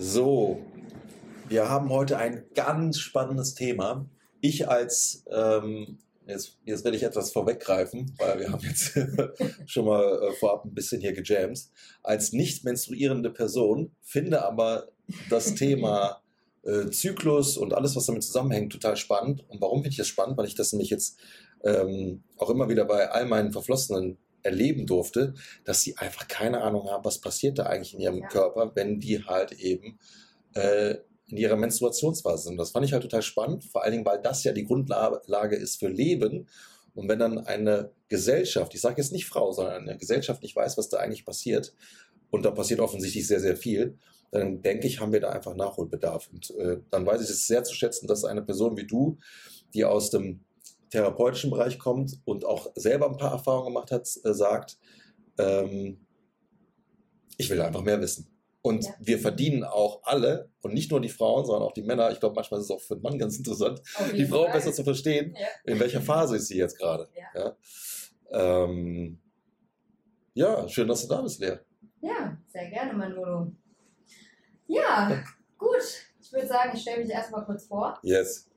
So, wir haben heute ein ganz spannendes Thema. Ich als, ähm, jetzt, jetzt werde ich etwas vorweggreifen, weil wir haben jetzt schon mal äh, vorab ein bisschen hier gejammt. Als nicht menstruierende Person finde aber das Thema äh, Zyklus und alles, was damit zusammenhängt, total spannend. Und warum finde ich das spannend? Weil ich das nämlich jetzt ähm, auch immer wieder bei all meinen Verflossenen erleben durfte, dass sie einfach keine Ahnung haben, was passiert da eigentlich in ihrem ja. Körper, wenn die halt eben äh, in ihrer Menstruationsphase sind. Das fand ich halt total spannend, vor allen Dingen, weil das ja die Grundlage ist für Leben. Und wenn dann eine Gesellschaft, ich sage jetzt nicht Frau, sondern eine Gesellschaft nicht weiß, was da eigentlich passiert, und da passiert offensichtlich sehr, sehr viel, dann denke ich, haben wir da einfach Nachholbedarf. Und äh, dann weiß ich es sehr zu schätzen, dass eine Person wie du, die aus dem therapeutischen Bereich kommt und auch selber ein paar Erfahrungen gemacht hat, äh, sagt, ähm, ich will einfach mehr wissen. Und ja. wir verdienen auch alle, und nicht nur die Frauen, sondern auch die Männer, ich glaube, manchmal ist es auch für den Mann ganz interessant, die Frau Fall. besser zu verstehen, ja. in welcher Phase ist sie jetzt gerade. Ja. Ähm, ja, schön, dass du da bist, Lea. Ja, sehr gerne, Manolo. Ja, gut. Ich würde sagen, ich stelle mich erstmal kurz vor. Yes.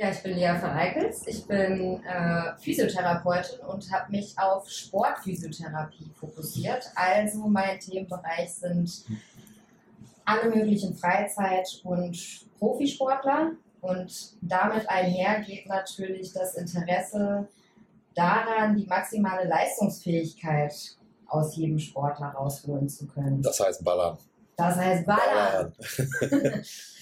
Ja, ich bin Lea von Eickels. Ich bin äh, Physiotherapeutin und habe mich auf Sportphysiotherapie fokussiert. Also mein Themenbereich sind alle möglichen Freizeit- und Profisportler. Und damit einher geht natürlich das Interesse daran, die maximale Leistungsfähigkeit aus jedem Sportler rausholen zu können. Das heißt Ballern. Das heißt Ballern. ballern.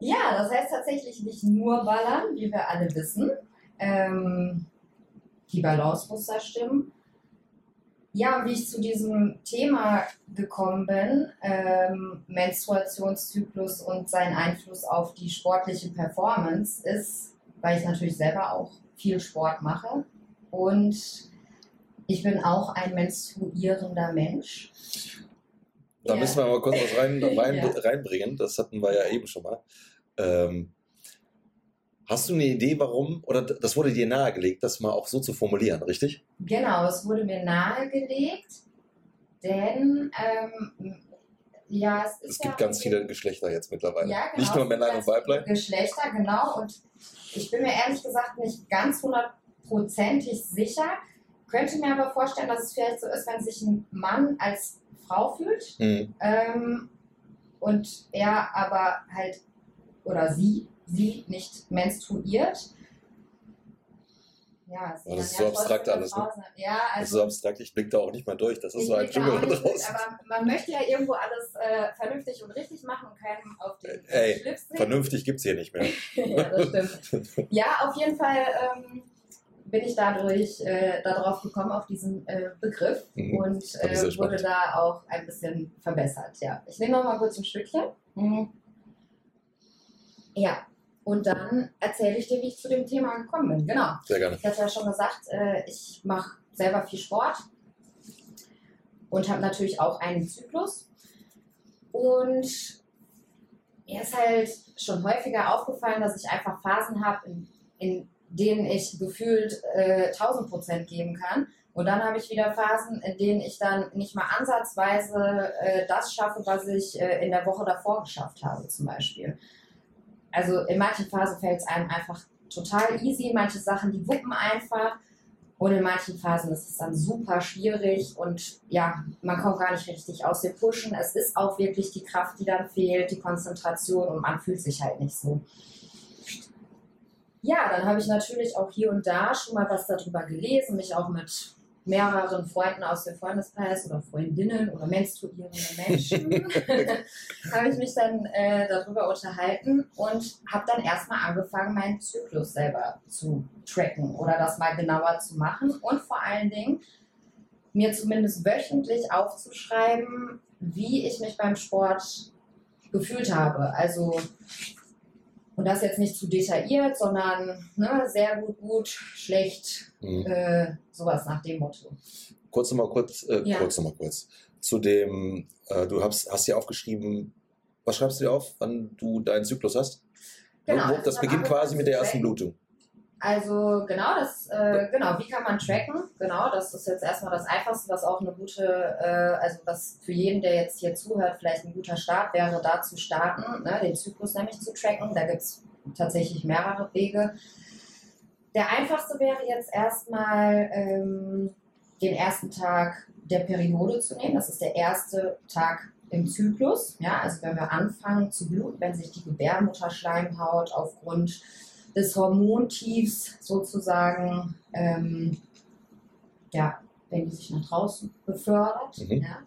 Ja, das heißt tatsächlich nicht nur ballern, wie wir alle wissen. Ähm, die Balance muss da stimmen. Ja, wie ich zu diesem Thema gekommen bin, ähm, Menstruationszyklus und sein Einfluss auf die sportliche Performance, ist, weil ich natürlich selber auch viel Sport mache und ich bin auch ein menstruierender Mensch. Da ja. müssen wir mal kurz was rein, rein, ja. reinbringen. Das hatten wir ja eben schon mal. Ähm, hast du eine Idee, warum? Oder das wurde dir nahegelegt, das mal auch so zu formulieren, richtig? Genau, es wurde mir nahegelegt, denn ähm, ja, es ist. Es gibt ja ganz viele Geschlechter jetzt mittlerweile. Ja, genau, Nicht nur Männer und Weiblein. Geschlechter, genau. Und ich bin mir ehrlich gesagt nicht ganz hundertprozentig sicher. Könnte mir aber vorstellen, dass es vielleicht so ist, wenn sich ein Mann als Frau fühlt mhm. ähm, und er aber halt oder sie, sie nicht menstruiert. Ja, das ist so abstrakt alles. Ne? Ja, also, das ist so abstrakt, ich blicke da auch nicht mal durch. Das ist so ein Dschungel draußen. Aber man möchte ja irgendwo alles äh, vernünftig und richtig machen und keinem auf den Ey, Schlips sehen. Vernünftig gibt es hier nicht mehr. ja, das stimmt. ja, auf jeden Fall ähm, bin ich dadurch äh, darauf gekommen, auf diesen äh, Begriff mhm. und äh, wurde da auch ein bisschen verbessert. Ja. Ich nehme noch mal kurz ein Stückchen. Mhm. Ja, und dann erzähle ich dir, wie ich zu dem Thema gekommen bin. Genau. Sehr gerne. Ich hatte ja schon gesagt, äh, ich mache selber viel Sport und habe natürlich auch einen Zyklus. Und mir ist halt schon häufiger aufgefallen, dass ich einfach Phasen habe, in, in, denen ich gefühlt äh, 1000 Prozent geben kann. Und dann habe ich wieder Phasen, in denen ich dann nicht mal ansatzweise äh, das schaffe, was ich äh, in der Woche davor geschafft habe, zum Beispiel also in manchen Phasen fällt es einem einfach total easy, manche Sachen, die wuppen einfach. Und in manchen Phasen ist es dann super schwierig und ja, man kommt gar nicht richtig aus dem Pushen. Es ist auch wirklich die Kraft, die dann fehlt, die Konzentration und man fühlt sich halt nicht so. Ja, dann habe ich natürlich auch hier und da schon mal was darüber gelesen, mich auch mit mehreren Freunden aus dem Freundeskreis oder Freundinnen oder menstruierende Menschen habe ich mich dann äh, darüber unterhalten und habe dann erstmal angefangen, meinen Zyklus selber zu tracken oder das mal genauer zu machen und vor allen Dingen mir zumindest wöchentlich aufzuschreiben, wie ich mich beim Sport gefühlt habe. Also und das jetzt nicht zu detailliert, sondern ne, sehr gut, gut, schlecht, mhm. äh, sowas nach dem Motto. Kurz nochmal kurz, äh, ja. kurz nochmal kurz. Zu dem, äh, du hast, hast ja aufgeschrieben, was schreibst du dir auf, wann du deinen Zyklus hast? Genau, das beginnt quasi mit der ersten Blutung. Also genau, das äh, genau, wie kann man tracken? Genau, das ist jetzt erstmal das Einfachste, was auch eine gute, äh, also was für jeden, der jetzt hier zuhört, vielleicht ein guter Start wäre, da zu starten, ne, den Zyklus nämlich zu tracken. Da gibt es tatsächlich mehrere Wege. Der einfachste wäre jetzt erstmal ähm, den ersten Tag der Periode zu nehmen. Das ist der erste Tag im Zyklus. Ja, also wenn wir anfangen zu bluten, wenn sich die Gebärmutterschleimhaut aufgrund des Hormontiefs sozusagen, ähm, ja, wenn die sich nach draußen befördert. Mhm. Ja.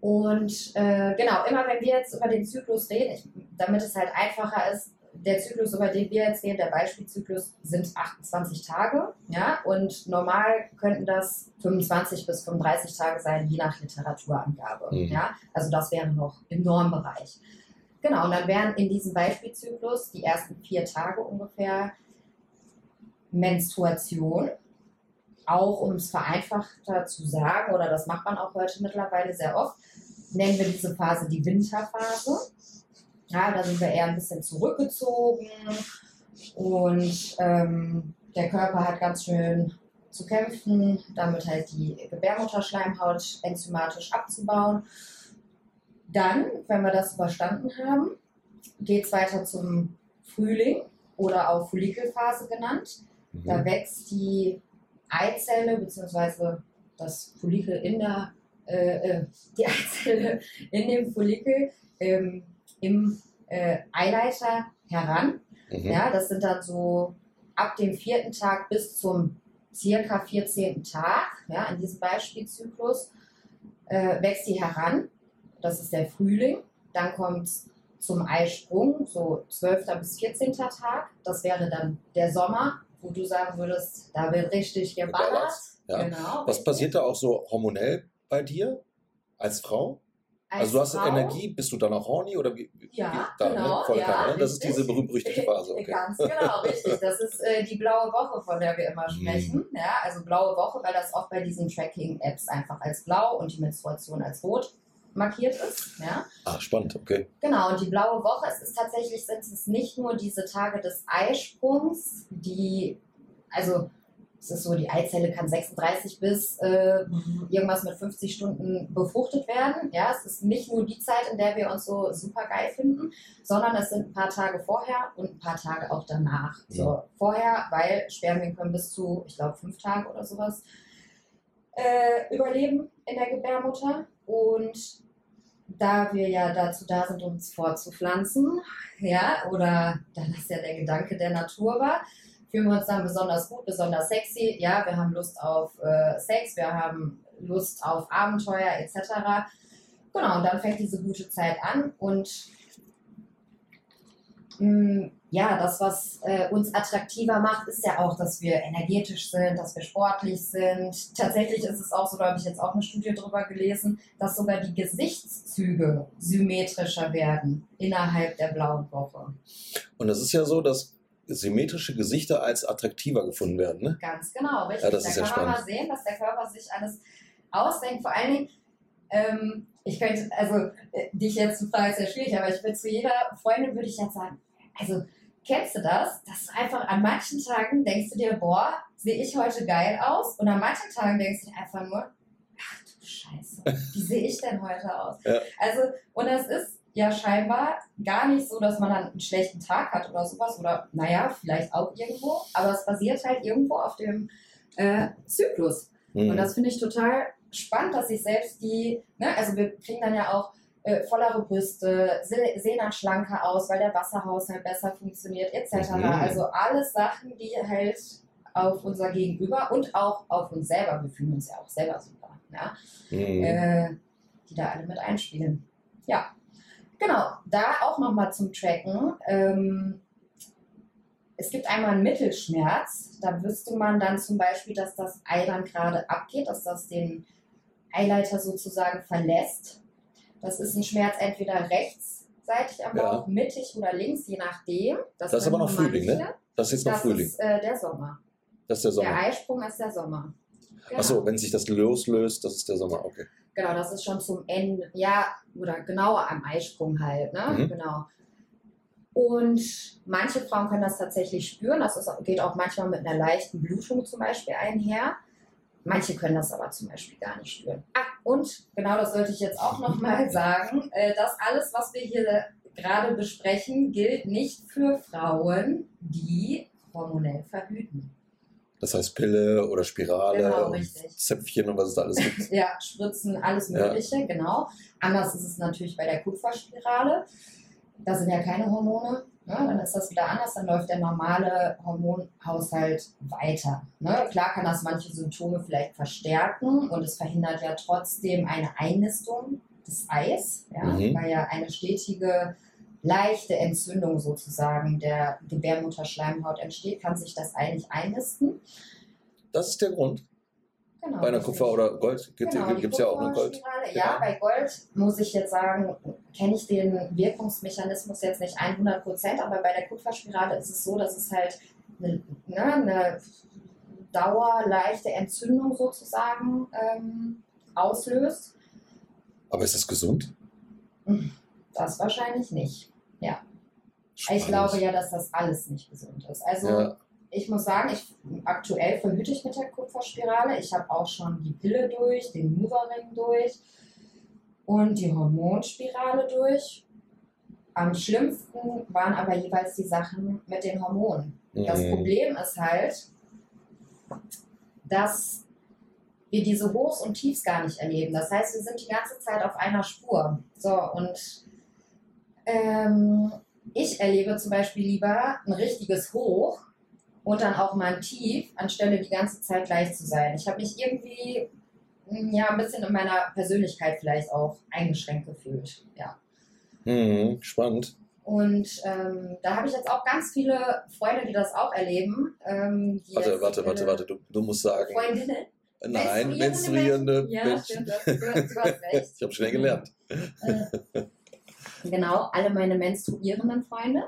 Und äh, genau, immer wenn wir jetzt über den Zyklus reden, ich, damit es halt einfacher ist, der Zyklus, über den wir jetzt reden, der Beispielzyklus, sind 28 Tage. Ja? Und normal könnten das 25 bis 35 Tage sein, je nach Literaturangabe. Mhm. Ja? Also das wäre noch im Normbereich. Genau, und dann wären in diesem Beispielzyklus die ersten vier Tage ungefähr Menstruation. Auch um es vereinfachter zu sagen, oder das macht man auch heute mittlerweile sehr oft, nennen wir diese Phase die Winterphase. Ja, da sind wir eher ein bisschen zurückgezogen und ähm, der Körper hat ganz schön zu kämpfen, damit halt die Gebärmutterschleimhaut enzymatisch abzubauen. Dann, wenn wir das überstanden haben, geht es weiter zum Frühling oder auch Follikelphase genannt. Mhm. Da wächst die Eizelle bzw. das Follikel in der äh, äh, die Eizelle in dem Follikel ähm, im äh, Eileiter heran. Mhm. Ja, das sind dann so ab dem vierten Tag bis zum circa 14. Tag, ja, in diesem Beispielzyklus, äh, wächst die heran. Das ist der Frühling. Dann kommt zum Eisprung, so 12. bis 14. Tag. Das wäre dann der Sommer, wo du sagen würdest, da wird richtig geballert. Ja. Genau, Was passiert da auch so hormonell bei dir als Frau? also du hast Frau, Energie, bist du dann auch horny oder wie? Ja, wie da, ne? genau. Ne? Voll ja, Kanne, ne? Das ist diese berühmt-berüchtigte Phase. Okay. Ganz genau, richtig. Das ist äh, die blaue Woche, von der wir immer mhm. sprechen. Mm. Ja, also blaue Woche, weil das oft bei diesen Tracking-Apps einfach als blau und die Menstruation als rot markiert ist. Ja. Ah, spannend, okay. Genau, und die blaue Woche, es ist tatsächlich, sind es nicht nur diese Tage des Eisprungs, die, also es ist so, die Eizelle kann 36 bis äh, irgendwas mit 50 Stunden befruchtet werden. Ja, es ist nicht nur die Zeit, in der wir uns so super geil finden, sondern es sind ein paar Tage vorher und ein paar Tage auch danach. Ja. So, vorher, weil Spermien können bis zu, ich glaube, fünf Tage oder sowas äh, überleben in der Gebärmutter. Und da wir ja dazu da sind, uns fortzupflanzen, ja, oder da das ja der Gedanke der Natur war, fühlen wir uns dann besonders gut, besonders sexy. Ja, wir haben Lust auf äh, Sex, wir haben Lust auf Abenteuer etc. Genau, und dann fängt diese gute Zeit an und mh, mm, ja, das, was äh, uns attraktiver macht, ist ja auch, dass wir energetisch sind, dass wir sportlich sind. Tatsächlich ist es auch so, da habe ich jetzt auch eine Studie drüber gelesen, dass sogar die Gesichtszüge symmetrischer werden innerhalb der blauen Woche. Und es ist ja so, dass symmetrische Gesichter als attraktiver gefunden werden. Ne? Ganz genau, richtig. Ja, das da ist kann ja man mal sehen, dass der Körper sich alles ausdenkt. Vor allen Dingen, ähm, ich könnte, also äh, dich jetzt zu fragen ist ja schwierig, aber ich würde zu jeder Freundin würde ich jetzt sagen, also kennst du das? Dass du einfach an manchen Tagen denkst du dir, boah, sehe ich heute geil aus? Und an manchen Tagen denkst du dir einfach nur, ach du Scheiße, wie sehe ich denn heute aus? Ja. Also, und das ist ja scheinbar gar nicht so, dass man dann einen schlechten Tag hat oder sowas. Oder naja, vielleicht auch irgendwo. Aber es basiert halt irgendwo auf dem äh, Zyklus. Mhm. Und das finde ich total spannend, dass sich selbst die, ne, also wir kriegen dann ja auch äh, vollere Brüste, sehen dann schlanker aus, weil der Wasserhaushalt besser funktioniert, etc. Mhm. Also alles Sachen, die halt auf unser Gegenüber und auch auf uns selber, wir fühlen uns ja auch selber super, ja? Mhm. Äh, die da alle mit einspielen. Ja, Genau, da auch nochmal zum Tracken. Ähm, es gibt einmal einen Mittelschmerz. Da wüsste man dann zum Beispiel, dass das Ei dann gerade abgeht, dass das den Eileiter sozusagen verlässt. Das ist ein Schmerz entweder rechtsseitig am Bauch, ja. mittig oder links, je nachdem. Das, das ist aber noch Frühling, ne? Das ist jetzt noch das Frühling. Das ist äh, der Sommer. Das ist der Sommer. Der Eisprung ist der Sommer. Genau. Achso, wenn sich das loslöst, das ist der Sommer, okay. Genau, das ist schon zum Ende, ja, oder genauer am Eisprung halt, ne? Mhm. Genau. Und manche Frauen können das tatsächlich spüren. Das ist, geht auch manchmal mit einer leichten Blutung zum Beispiel einher. Manche können das aber zum Beispiel gar nicht spüren. Ah, und genau das sollte ich jetzt auch nochmal sagen. Äh, das alles, was wir hier gerade besprechen, gilt nicht für Frauen, die hormonell verhüten. Das heißt Pille oder Spirale, Genau. Zäpfchen und was es da alles gibt. Ja, Spritzen, alles Ja. Mögliche, genau. Anders ist es natürlich bei der Kupferspirale. Da sind ja keine Hormone. Ne? Dann ist das wieder anders, dann läuft der normale Hormonhaushalt weiter. Ne? Klar kann das manche Symptome vielleicht verstärken und es verhindert ja trotzdem eine Einnistung des Eis, ja? Mhm. weil ja eine stetige, leichte Entzündung sozusagen der Gebärmutterschleimhaut entsteht, kann sich das Ei nicht einnisten. Das ist der Grund. Genau, Bei einer. Kupfer oder Gold gibt es Genau, die ja auch eine Gold. Kupferspirale. Ja. Ja, bei Gold muss ich jetzt sagen, kenne ich den Wirkungsmechanismus jetzt nicht 100 Prozent, aber bei der Kupferspirale ist es so, dass es halt eine, ne, eine dauerleichte Entzündung sozusagen ähm, auslöst. Aber ist das gesund? Das wahrscheinlich nicht. Ich Spannend. glaube ja, dass das alles nicht gesund ist. Also Ja. Ich muss sagen, ich, aktuell verhüte ich mit der Kupferspirale. Ich habe auch schon die Pille durch, den Moverring durch und die Hormonspirale durch. Am schlimmsten waren aber jeweils die Sachen mit den Hormonen. Das Mhm. Problem ist halt, dass wir diese Hochs und Tiefs gar nicht erleben. Das heißt, wir sind die ganze Zeit auf einer Spur. So, und ähm, ich erlebe zum Beispiel lieber ein richtiges Hoch und dann auch mal Tief, anstelle die ganze Zeit gleich zu sein. Ich habe mich irgendwie mm, ja, ein bisschen in meiner Persönlichkeit vielleicht auch eingeschränkt gefühlt. Ja. Mhm. Spannend. Und ähm, da habe ich jetzt auch ganz viele Freunde, die das auch erleben. Ähm, Warte, warte, warte, äh, warte. Du, du musst sagen, Freundinnen. nein, menstruierende menstruierende Ja, Menschen. stimmt, du hast, du hast recht. Ich habe schnell gelernt. Äh, genau, alle meine menstruierenden Freunde,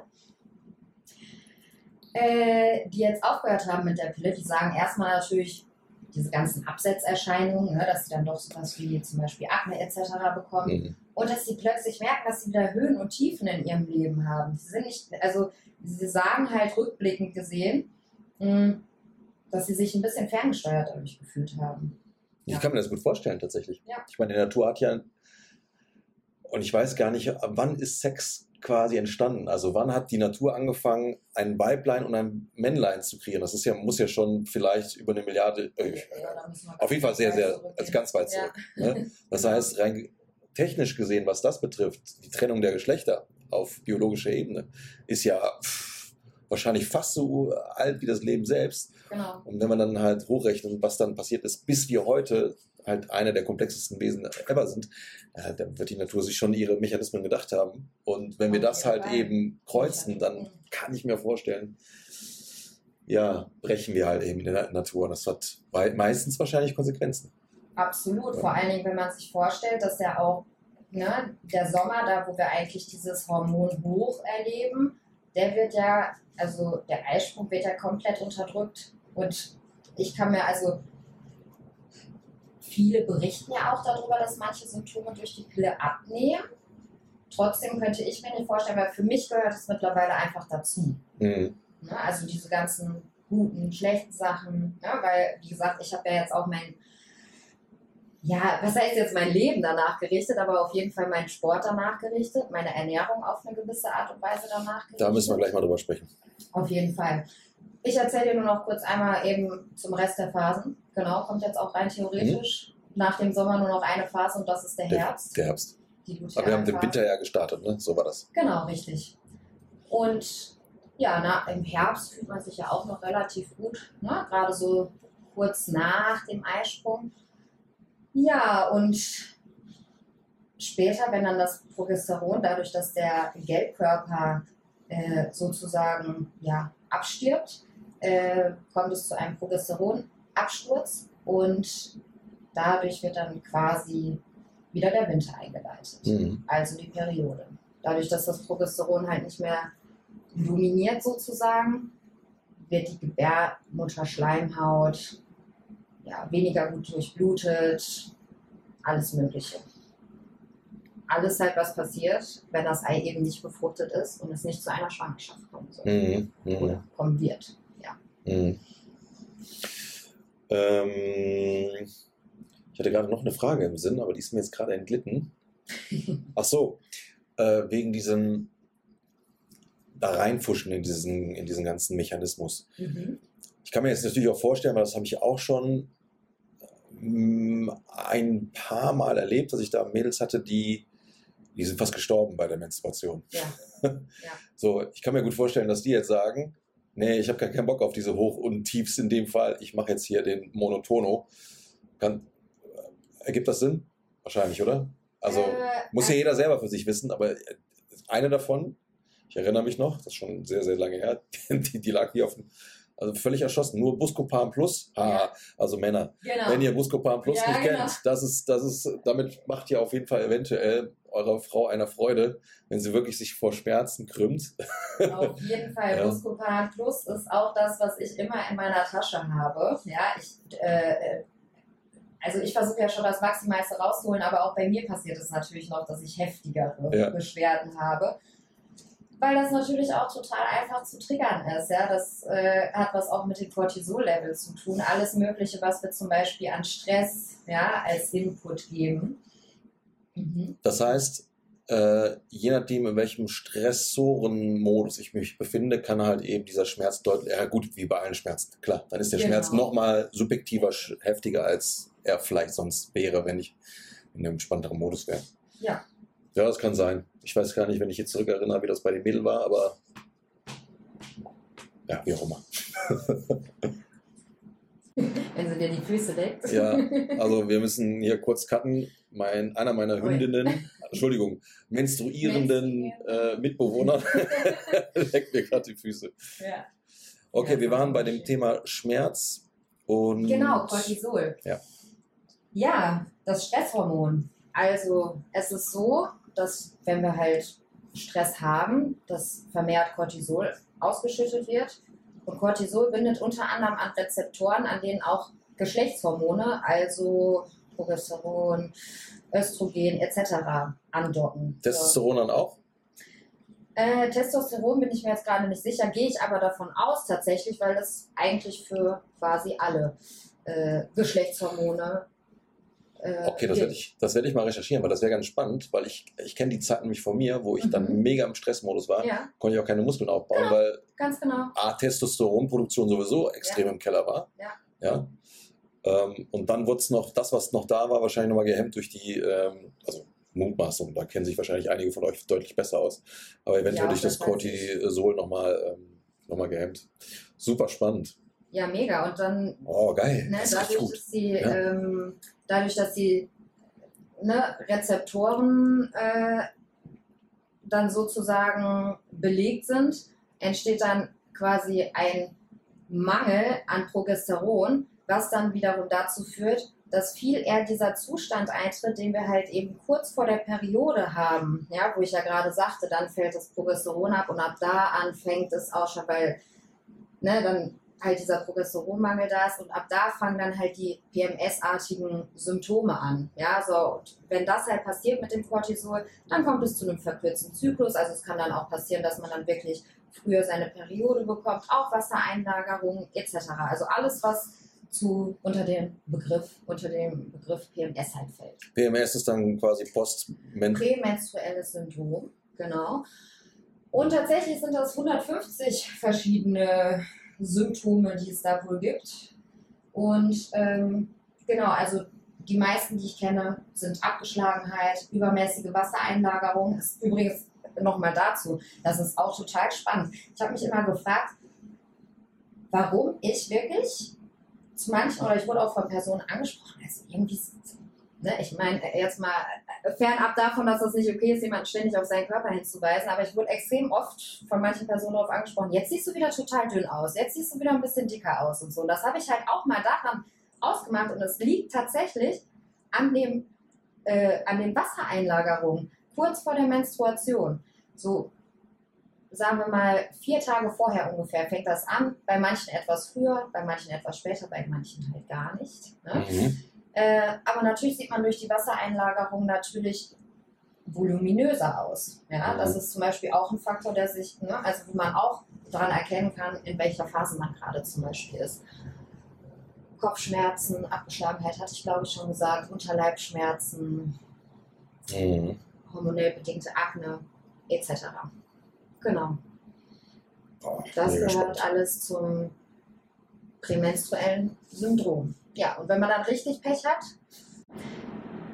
äh, die jetzt aufgehört haben mit der Pille, die sagen erstmal natürlich diese ganzen Absetzerscheinungen, ne, dass sie dann doch sowas wie zum Beispiel Akne etc. bekommen Mhm. und dass sie plötzlich merken, dass sie wieder Höhen und Tiefen in ihrem Leben haben. Sie sind nicht, also sie sagen halt rückblickend gesehen, mh, dass sie sich ein bisschen ferngesteuert dadurch gefühlt haben. Ich Ja. kann mir das gut vorstellen, tatsächlich. Ja. Ich meine, die Natur hat ja, und ich weiß gar nicht, wann ist Sex quasi entstanden? Also wann hat die Natur angefangen, ein Weiblein und ein Männlein zu kreieren? Das ist ja, muss ja schon vielleicht über eine Milliarde, äh, Ja, auf jeden Fall sehr, sehr, also ganz weit Ja. zurück. Ne? Das heißt, rein technisch gesehen, was das betrifft, die Trennung der Geschlechter auf biologischer Ebene, ist ja pff, wahrscheinlich fast so alt wie das Leben selbst. Genau. Und wenn man dann halt hochrechnet, was dann passiert ist, bis wir heute halt einer der komplexesten Wesen ever sind, äh, dann wird die Natur sich schon ihre Mechanismen gedacht haben. Und wenn wir das halt eben kreuzen, dann kann ich mir vorstellen, ja, brechen wir halt eben in der Natur. Und das hat meistens wahrscheinlich Konsequenzen. Absolut. Ja. Vor allen Dingen, wenn man sich vorstellt, dass ja auch ne, der Sommer, da wo wir eigentlich dieses Hormon hoch erleben, der wird ja, also der Eisprung wird ja komplett unterdrückt. Und ich kann mir also, viele berichten ja auch darüber, dass manche Symptome durch die Pille abnehmen. Trotzdem könnte ich mir nicht vorstellen, weil für mich gehört es mittlerweile einfach dazu. Mhm. Ne? Also diese ganzen guten, schlechten Sachen. Ne? Weil, wie gesagt, ich habe ja jetzt auch mein, ja, was heißt jetzt mein Leben danach gerichtet, aber auf jeden Fall meinen Sport danach gerichtet, meine Ernährung auf eine gewisse Art und Weise danach gerichtet. Da müssen wir gleich mal drüber sprechen. Auf jeden Fall. Ich erzähle dir nur noch kurz einmal eben zum Rest der Phasen. Genau, kommt jetzt auch rein theoretisch. Nach dem Sommer nur noch eine Phase und das ist der Der- Herbst. Der Herbst. die Aber wir haben den. Winter ja gestartet, ne? So war das. Genau, richtig. Und ja, na, im Herbst fühlt man sich ja auch noch relativ gut, ne? gerade so kurz nach dem Eisprung. Ja, und später, wenn dann das Progesteron, dadurch, dass der Gelbkörper äh, sozusagen ja, abstirbt, äh, kommt es zu einem Progesteronabsturz und dadurch wird dann quasi wieder der Winter eingeleitet Mhm. also die Periode. Dadurch, dass das Progesteron halt nicht mehr dominiert sozusagen, wird die Gebärmutterschleimhaut ja, weniger gut durchblutet, alles Mögliche. alles halt, was passiert, wenn das Ei eben nicht befruchtet ist und es nicht zu einer Schwangerschaft kommen soll. Mhm. Mhm. Oder kommen wird. Ja. Mhm. Ähm, ich hatte gerade noch eine Frage im Sinn, aber die ist mir jetzt gerade entglitten. Ach so, äh, wegen diesem da reinfuschen in diesen, in diesen ganzen Mechanismus. Mhm. Ich kann mir jetzt natürlich auch vorstellen, weil das habe ich auch schon mm, ein paar Mal erlebt, dass ich da Mädels hatte, die, die sind fast gestorben bei der Menstruation. Ja. So, ich kann mir gut vorstellen, dass die jetzt sagen, nee, ich habe gar keinen Bock auf diese Hoch- und Tiefs in dem Fall, ich mache jetzt hier den Monotono. Kann, äh, ergibt das Sinn? Wahrscheinlich, oder? Also Äh, muss ja jeder selber für sich wissen, aber äh, eine davon, ich erinnere mich noch, das ist schon sehr, sehr lange her, die, die lag hier auf dem, also völlig erschossen, nur Buscopan Plus, haha, Ja. also Männer, Genau. wenn ihr Buscopan Plus Ja, nicht genau. kennt, das ist, das ist, damit macht ihr auf jeden Fall eventuell eurer Frau einer Freude, wenn sie wirklich sich vor Schmerzen krümmt. Auf jeden Fall. Ja. Buscopan Plus ist auch das, was ich immer in meiner Tasche habe. Ja, ich, äh, also ich versuche ja schon das Maximalste rauszuholen, aber auch bei mir passiert es natürlich noch, dass ich heftigere Ja. Beschwerden habe. Weil das natürlich auch total einfach zu triggern ist. Ja? Das äh, hat was auch mit dem Cortisol-Level zu tun. Alles Mögliche, was wir zum Beispiel an Stress ja, als Input geben. Mhm. Das heißt, äh, je nachdem, in welchem Stressorenmodus ich mich befinde, kann halt eben dieser Schmerz deutlich, ja gut, wie bei allen Schmerzen, klar, dann ist der Genau. Schmerz nochmal subjektiver, heftiger, als er vielleicht sonst wäre, wenn ich in einem entspannteren Modus wäre. Ja. Ja, das kann sein. Ich weiß gar nicht, wenn ich jetzt zurückerinnere, wie das bei den Mädeln war, aber ja, wie auch immer. Wenn sie dir die Füße leckt. Ja, also wir müssen hier kurz cutten. Mein, einer meiner. Hündinnen, Entschuldigung, menstruierenden äh, Mitbewohner leckt mir gerade die Füße. Ja. Okay, Ja, wir waren bei schön. dem Thema Schmerz und Genau, Cortisol. Ja. Ja, das Stresshormon. Also es ist so, dass wenn wir halt Stress haben, dass vermehrt Cortisol ausgeschüttet wird. Und Cortisol bindet unter anderem an Rezeptoren, an denen auch Geschlechtshormone, also Progesteron, Östrogen etc. andocken. Testosteron dann auch. Äh, Testosteron bin ich mir jetzt gerade nicht sicher, gehe ich aber davon aus tatsächlich, weil das eigentlich für quasi alle äh, Geschlechtshormone. Äh, Okay, das werde ich, das werde ich mal recherchieren, weil das wäre ganz spannend, weil ich, ich kenne die Zeit nämlich von mir, wo ich dann Mhm. mega im Stressmodus war, Ja, konnte ich auch keine Muskeln aufbauen, weil ganz genau. A, Testosteronproduktion sowieso extrem im Keller war. Ja. ja? Ähm, und dann wurde es noch, das, was noch da war, wahrscheinlich nochmal gehemmt durch die, ähm, also Mutmaßung, da kennen sich wahrscheinlich einige von euch deutlich besser aus, aber eventuell Ja, durch das. Cortisol nochmal ähm, noch mal gehemmt. Super spannend. Ja, mega. Und dann, Oh, geil. ne, ist dadurch, gut. dass die, Ja. ähm, dadurch, dass die ne, Rezeptoren äh, dann sozusagen belegt sind, entsteht dann quasi ein Mangel an Progesteron, was dann wiederum dazu führt, dass viel eher dieser Zustand eintritt, den wir halt eben kurz vor der Periode haben, ja, wo ich ja gerade sagte, dann fällt das Progesteron ab und ab da an fängt es auch schon, weil ne, dann halt dieser Progesteronmangel da ist und ab da fangen dann halt die PMS-artigen Symptome an. Ja, so, und wenn das halt passiert mit dem Cortisol, dann kommt es zu einem verkürzten Zyklus. Also es kann dann auch passieren, dass man dann wirklich früher seine Periode bekommt, auch Wassereinlagerungen etc. Also alles, was zu unter dem Begriff, unter dem Begriff PMS halt fällt. PMS ist dann quasi Postment. Prämenstruelles Syndrom, genau. Und tatsächlich sind das 150 verschiedene Symptome, die es da wohl gibt. Und ähm, genau, also die meisten, die ich kenne, sind Abgeschlagenheit, übermäßige Wassereinlagerung. Das ist übrigens nochmal dazu, das ist auch total spannend. Ich habe mich immer gefragt, warum ich wirklich zu manchen, oder ich wurde auch von Personen angesprochen, also irgendwie, ne, ich meine, jetzt mal fernab davon, dass das nicht okay ist, jemanden ständig auf seinen Körper hinzuweisen, aber ich wurde extrem oft von manchen Personen darauf angesprochen, jetzt siehst du wieder total dünn aus, jetzt siehst du wieder ein bisschen dicker aus und so. Und das habe ich halt auch mal daran ausgemacht und es liegt tatsächlich an, dem, äh, an den Wassereinlagerungen kurz vor der Menstruation. So, sagen wir mal, vier Tage vorher ungefähr fängt das an, bei manchen etwas früher, bei manchen etwas später, bei manchen halt gar nicht. Ne? Mhm. Äh, aber natürlich sieht man durch die Wassereinlagerung natürlich voluminöser aus. Ja, Mhm. das ist zum Beispiel auch ein Faktor, der sich, ne, also wo man auch daran erkennen kann, in welcher Phase man gerade zum Beispiel ist. Kopfschmerzen, Abgeschlagenheit hatte ich glaube ich schon gesagt, Unterleibschmerzen, Mhm. hormonell bedingte Akne etc. Genau. Das gehört alles zum prämenstruellen Syndrom. Ja, und wenn man dann richtig Pech hat,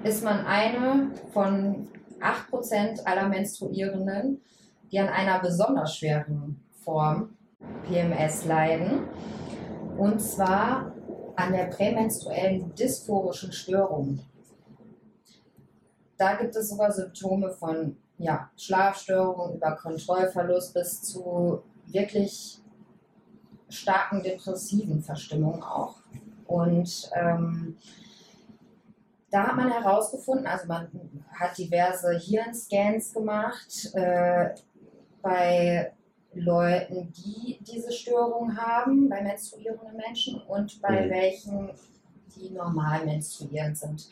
ist man eine von 8% aller Menstruierenden, die an einer besonders schweren Form PMS leiden. Und zwar an der prämenstruellen dysphorischen Störung. Da gibt es sogar Symptome von ja, Schlafstörungen über Kontrollverlust bis zu wirklich starken depressiven Verstimmungen auch. Und ähm, da hat man herausgefunden, also man hat diverse Hirnscans gemacht äh, bei Leuten, die diese Störung haben, bei menstruierenden Menschen und bei Mhm. welchen, die normal menstruierend sind.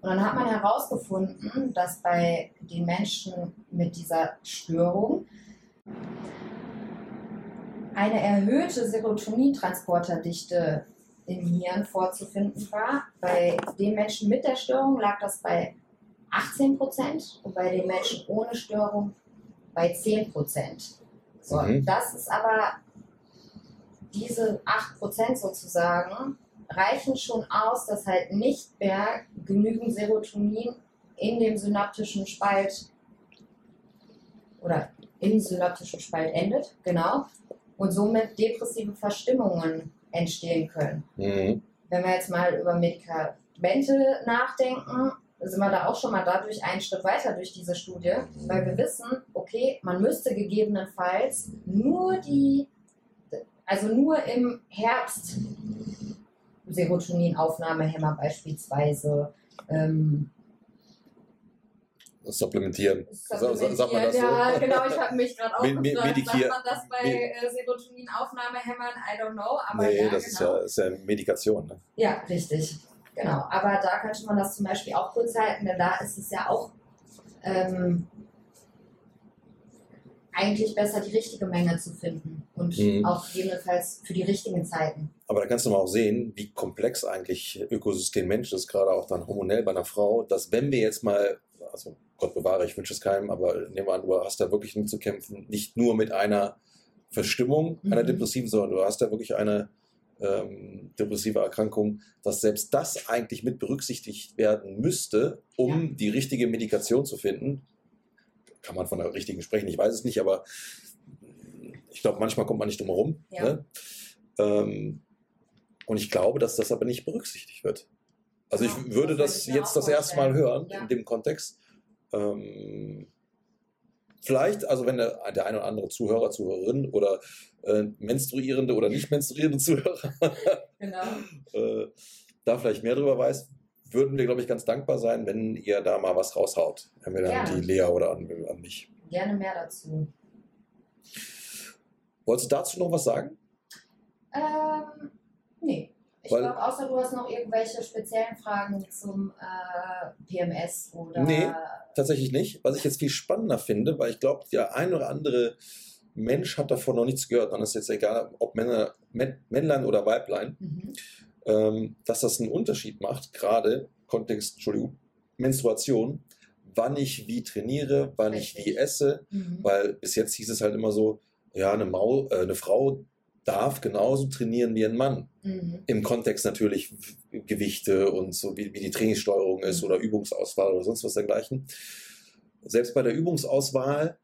Und dann hat man herausgefunden, dass bei den Menschen mit dieser Störung eine erhöhte Serotonintransporterdichte im Hirn vorzufinden war. Bei den Menschen mit der Störung lag das bei 18 Prozent und bei den Menschen ohne Störung bei 10 Prozent. So, Mhm. das ist aber diese 8 Prozent sozusagen reichen schon aus, dass halt nicht mehr genügend Serotonin in dem synaptischen Spalt oder im synaptischen Spalt endet, genau, und somit depressive Verstimmungen entstehen können. Mhm. Wenn wir jetzt mal über Medikamente nachdenken, sind wir da auch schon mal dadurch einen Schritt weiter durch diese Studie, weil wir wissen, okay, man müsste gegebenenfalls nur die, also nur im Herbst Serotoninaufnahmehämmer beispielsweise ähm, Supplementieren. So- sagt man das so? Ja, genau, ich habe mich gerade auch gefragt, medikier- sagt man das bei äh, Serotoninaufnahmehämmern? I don't know, aber Nee, ja, das genau. ist, ja, ist ja Medikation. Ne? Ja, richtig. Genau. Aber da könnte man das zum Beispiel auch kurz halten, denn da ist es ja auch ähm, eigentlich besser, die richtige Menge zu finden und Mhm. auch gegebenenfalls für die richtigen Zeiten. Aber da kannst du mal auch sehen, wie komplex eigentlich Ökosystem Mensch ist, gerade auch dann hormonell bei einer Frau, dass wenn wir jetzt mal, also Gott bewahre, ich wünsche es keinem, aber nehmen wir an, du hast da wirklich mit zu kämpfen, nicht nur mit einer Verstimmung, einer Mhm. depressiven, sondern du hast da wirklich eine ähm, depressive Erkrankung, dass selbst das eigentlich mit berücksichtigt werden müsste, um die richtige Medikation zu finden. Kann man von der richtigen sprechen, ich weiß es nicht, aber ich glaube, manchmal kommt man nicht drum herum. Ja. Ne? Ähm, und ich glaube, dass das aber nicht berücksichtigt wird. Also ich würde das jetzt das erste Mal hören in dem Kontext. Ähm, vielleicht, also wenn der, der eine oder andere Zuhörer, Zuhörerin oder äh, menstruierende oder nicht menstruierende Zuhörer Genau. äh, da vielleicht mehr drüber weiß, würden wir, glaube ich, ganz dankbar sein, wenn ihr da mal was raushaut. Entweder an die Lea oder an, an mich. Gerne mehr dazu. Wolltest du dazu noch was sagen? Ähm, glaube, außer du hast noch irgendwelche speziellen Fragen zum äh, PMS oder. Nee. Tatsächlich nicht. Was ich jetzt viel spannender finde, weil ich glaube, der ein oder andere Mensch hat davon noch nichts gehört. Dann ist jetzt egal, ob Männer, Män- Männlein oder Weiblein, Mhm. ähm, dass das einen Unterschied macht, gerade Kontext, Entschuldigung, Menstruation, wann ich wie trainiere, wann ich Richtig. wie esse, Mhm. weil bis jetzt hieß es halt immer so, ja, eine, Mau, äh, eine Frau darf genauso trainieren wie ein Mann. Mhm. Im Kontext natürlich Gewichte und so, wie, wie die Trainingssteuerung ist Mhm. oder Übungsauswahl oder sonst was dergleichen. Selbst bei der Übungsauswahl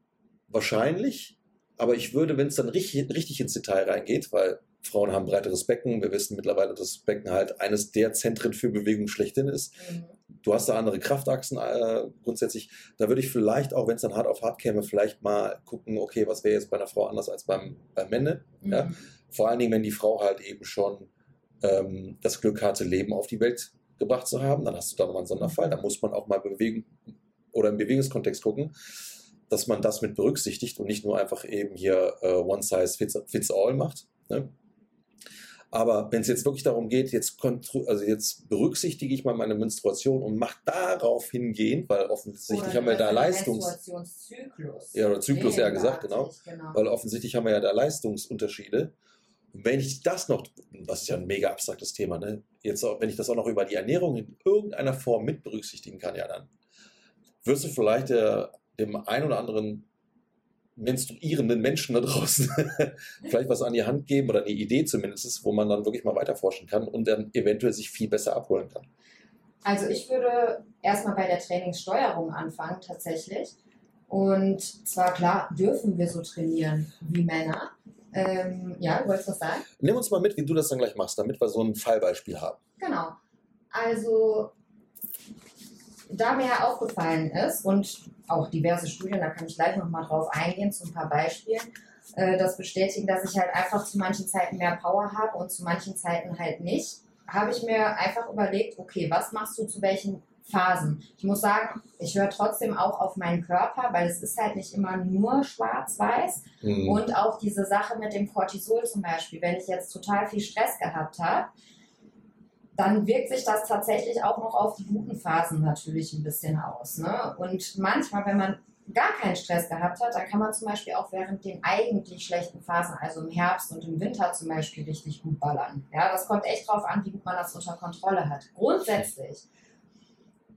wahrscheinlich, aber ich würde, wenn es dann richtig, richtig ins Detail reingeht, weil Frauen haben breiteres Becken, wir wissen mittlerweile, dass das Becken halt eines der Zentren für Bewegung schlechthin ist. Mhm. Du hast da andere Kraftachsen äh, grundsätzlich. Da würde ich vielleicht auch, wenn es dann hart auf hart käme, vielleicht mal gucken, okay, was wäre jetzt bei einer Frau anders als beim, beim Männer? Ja? Mhm. Vor allen Dingen, wenn die Frau halt eben schon ähm, das Glück hatte, Leben auf die Welt gebracht zu haben, dann hast du da nochmal einen Sonderfall. Da muss man auch mal bewegen oder im Bewegungskontext gucken, dass man das mit berücksichtigt und nicht nur einfach eben hier äh, One Size fits, fits All macht. Ne? Aber wenn es jetzt wirklich darum geht, jetzt, also jetzt berücksichtige ich mal meine Menstruation und mache darauf hingehend, weil offensichtlich oder haben wir da Leistungs... Menstruationszyklus. Ja, oder Zyklus ja gesagt, genau. genau. Weil offensichtlich haben wir ja da Leistungsunterschiede. Und wenn ich das noch, das ist ja ein mega abstraktes Thema, ne? Jetzt, wenn ich das auch noch über die Ernährung in irgendeiner Form mit berücksichtigen kann, ja, dann wirst du vielleicht der, dem einen oder anderen menstruierenden Menschen da draußen vielleicht was an die Hand geben oder eine Idee zumindest, wo man dann wirklich mal weiterforschen kann und dann eventuell sich viel besser abholen kann. Also ich würde erstmal bei der Trainingssteuerung anfangen tatsächlich. Und zwar klar dürfen wir so trainieren wie Männer. Ähm, ja, du wolltest was sagen? Nimm uns mal mit, wie du das dann gleich machst, damit wir so ein Fallbeispiel haben. Genau. Also da mir ja aufgefallen ist und auch diverse Studien, da kann ich gleich nochmal drauf eingehen, zu ein paar Beispielen, äh, das bestätigen, dass ich halt einfach zu manchen Zeiten mehr Power habe und zu manchen Zeiten halt nicht, habe ich mir einfach überlegt, okay, was machst du zu welchen Phasen? Ich muss sagen, ich höre trotzdem auch auf meinen Körper, weil es ist halt nicht immer nur schwarz-weiß mhm. und auch diese Sache mit dem Cortisol zum Beispiel, wenn ich jetzt total viel Stress gehabt habe, dann wirkt sich das tatsächlich auch noch auf die guten Phasen natürlich ein bisschen aus. Ne? Und manchmal, wenn man gar keinen Stress gehabt hat, dann kann man zum Beispiel auch während den eigentlich schlechten Phasen, also im Herbst und im Winter zum Beispiel, richtig gut ballern. Ja, das kommt echt drauf an, wie gut man das unter Kontrolle hat. Grundsätzlich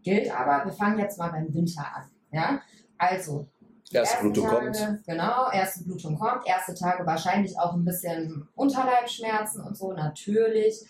gilt aber, wir fangen jetzt mal beim Winter an. Ja, also Erste Blutung Tage, kommt. Genau, erste Blutung kommt. Erste Tage wahrscheinlich auch ein bisschen Unterleibschmerzen und so, natürlich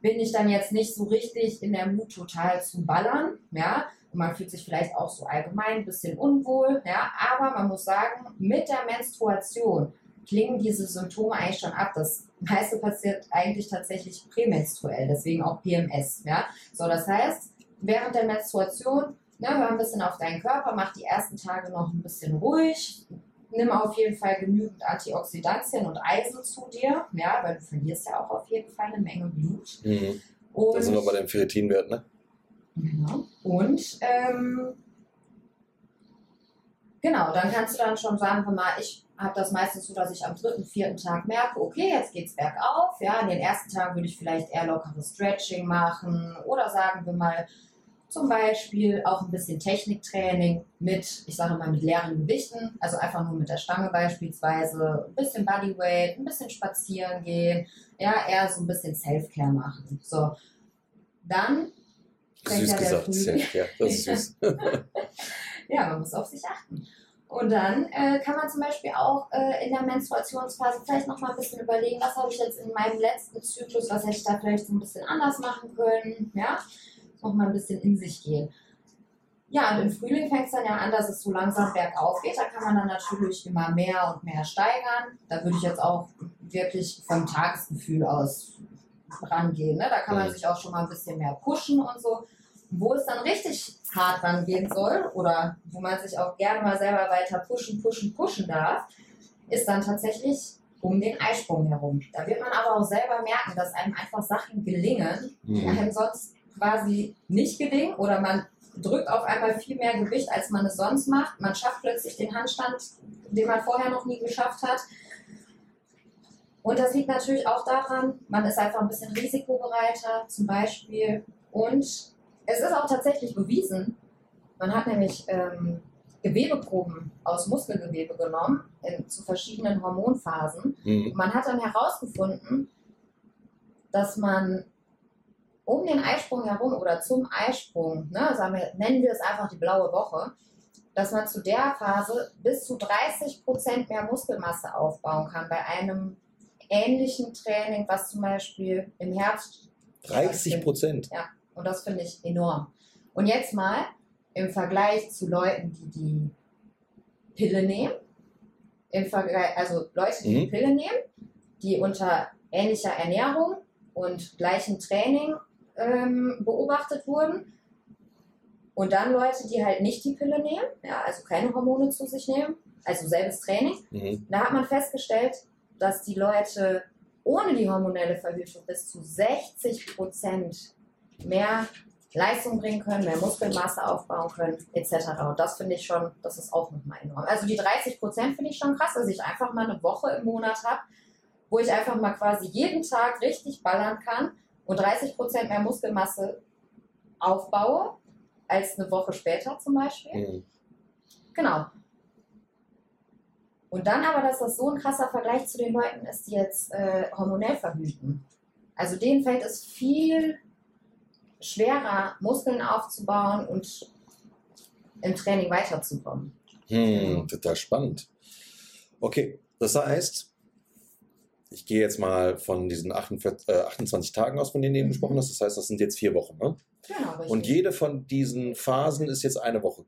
bin ich dann jetzt nicht so richtig in der Mut, total zu ballern, ja. Und man fühlt sich vielleicht auch so allgemein ein bisschen unwohl, ja. Aber man muss sagen, mit der Menstruation klingen diese Symptome eigentlich schon ab. Das meiste passiert eigentlich tatsächlich prämenstruell, deswegen auch PMS, ja. So, das heißt, während der Menstruation, ne, hör ein bisschen auf deinen Körper, mach die ersten Tage noch ein bisschen ruhig, nimm auf jeden Fall genügend Antioxidantien und Eisen zu dir, ja, weil du verlierst ja auch auf jeden Fall eine Menge Blut. Mhm. Und, da sind wir bei dem Ferritinwert, ne? Genau. Und ähm, genau, dann kannst du dann schon sagen, mal, ich habe das meistens so, dass ich am dritten, vierten Tag merke, okay, jetzt geht's bergauf. Ja, in den ersten Tagen würde ich vielleicht eher lockeres Stretching machen oder sagen wir mal, zum Beispiel auch ein bisschen Techniktraining mit, ich sage mal, mit leeren Gewichten, also einfach nur mit der Stange beispielsweise, ein bisschen Bodyweight, ein bisschen spazieren gehen, ja, eher so ein bisschen Self-Care machen. So, dann fängt süß ja gesagt, Self-Care, das ist süß. ja, man muss auf sich achten. Und dann äh, kann man zum Beispiel auch äh, in der Menstruationsphase vielleicht noch mal ein bisschen überlegen, was habe ich jetzt in meinem letzten Zyklus, was hätte ich da vielleicht so ein bisschen anders machen können, ja noch mal ein bisschen in sich gehen. Ja, und im Frühling fängt es dann ja an, dass es so langsam bergauf geht. Da kann man dann natürlich immer mehr und mehr steigern. Da würde ich jetzt auch wirklich vom Tagesgefühl aus rangehen. Ne? Da kann man sich auch schon mal ein bisschen mehr pushen und so. Wo es dann richtig hart rangehen soll oder wo man sich auch gerne mal selber weiter pushen, pushen, pushen darf, ist dann tatsächlich um den Eisprung herum. Da wird man aber auch selber merken, dass einem einfach Sachen gelingen, die mhm. einem sonst quasi nicht gelingen oder man drückt auf einmal viel mehr Gewicht, als man es sonst macht. Man schafft plötzlich den Handstand, den man vorher noch nie geschafft hat. Und das liegt natürlich auch daran, man ist einfach ein bisschen risikobereiter zum Beispiel. Und es ist auch tatsächlich bewiesen, man hat nämlich ähm, Gewebeproben aus Muskelgewebe genommen in, zu verschiedenen Hormonphasen. Mhm. Man hat dann herausgefunden, dass man um den Eisprung herum oder zum Eisprung, ne, sagen wir, nennen wir es einfach die blaue Woche, dass man zu der Phase bis zu 30 Prozent mehr Muskelmasse aufbauen kann bei einem ähnlichen Training, was zum Beispiel im Herbst. 30 Prozent? Ja, und das finde ich enorm. Und jetzt mal im Vergleich zu Leuten, die die Pille nehmen, im Vergleich, also Leute, die mhm. die Pille nehmen, die unter ähnlicher Ernährung und gleichem Training ähm, beobachtet wurden. Und dann Leute, die halt nicht die Pille nehmen, ja, also keine Hormone zu sich nehmen, also selbes Training. Mhm. Da hat man festgestellt, dass die Leute ohne die hormonelle Verhütung bis zu 60 Prozent mehr Leistung bringen können, mehr Muskelmasse aufbauen können, etc. Und das finde ich schon, das ist auch nochmal enorm. Also die 30 Prozent finde ich schon krass, dass ich einfach mal eine Woche im Monat habe, wo ich einfach mal quasi jeden Tag richtig ballern kann und 30% mehr Muskelmasse aufbaue als eine Woche später zum Beispiel. Mhm. Genau. Und dann aber, dass das so ein krasser Vergleich zu den Leuten ist, die jetzt äh, hormonell verhüten. Also denen fällt es viel schwerer, Muskeln aufzubauen und im Training weiterzukommen. Hm, total spannend. Okay, das heißt, ich gehe jetzt mal von diesen 48, äh, 28 Tagen aus, von denen du eben Mhm. gesprochen hast. Das heißt, das sind jetzt vier Wochen. Ne? Genau, richtig. Und jede von diesen Phasen ist jetzt eine Woche.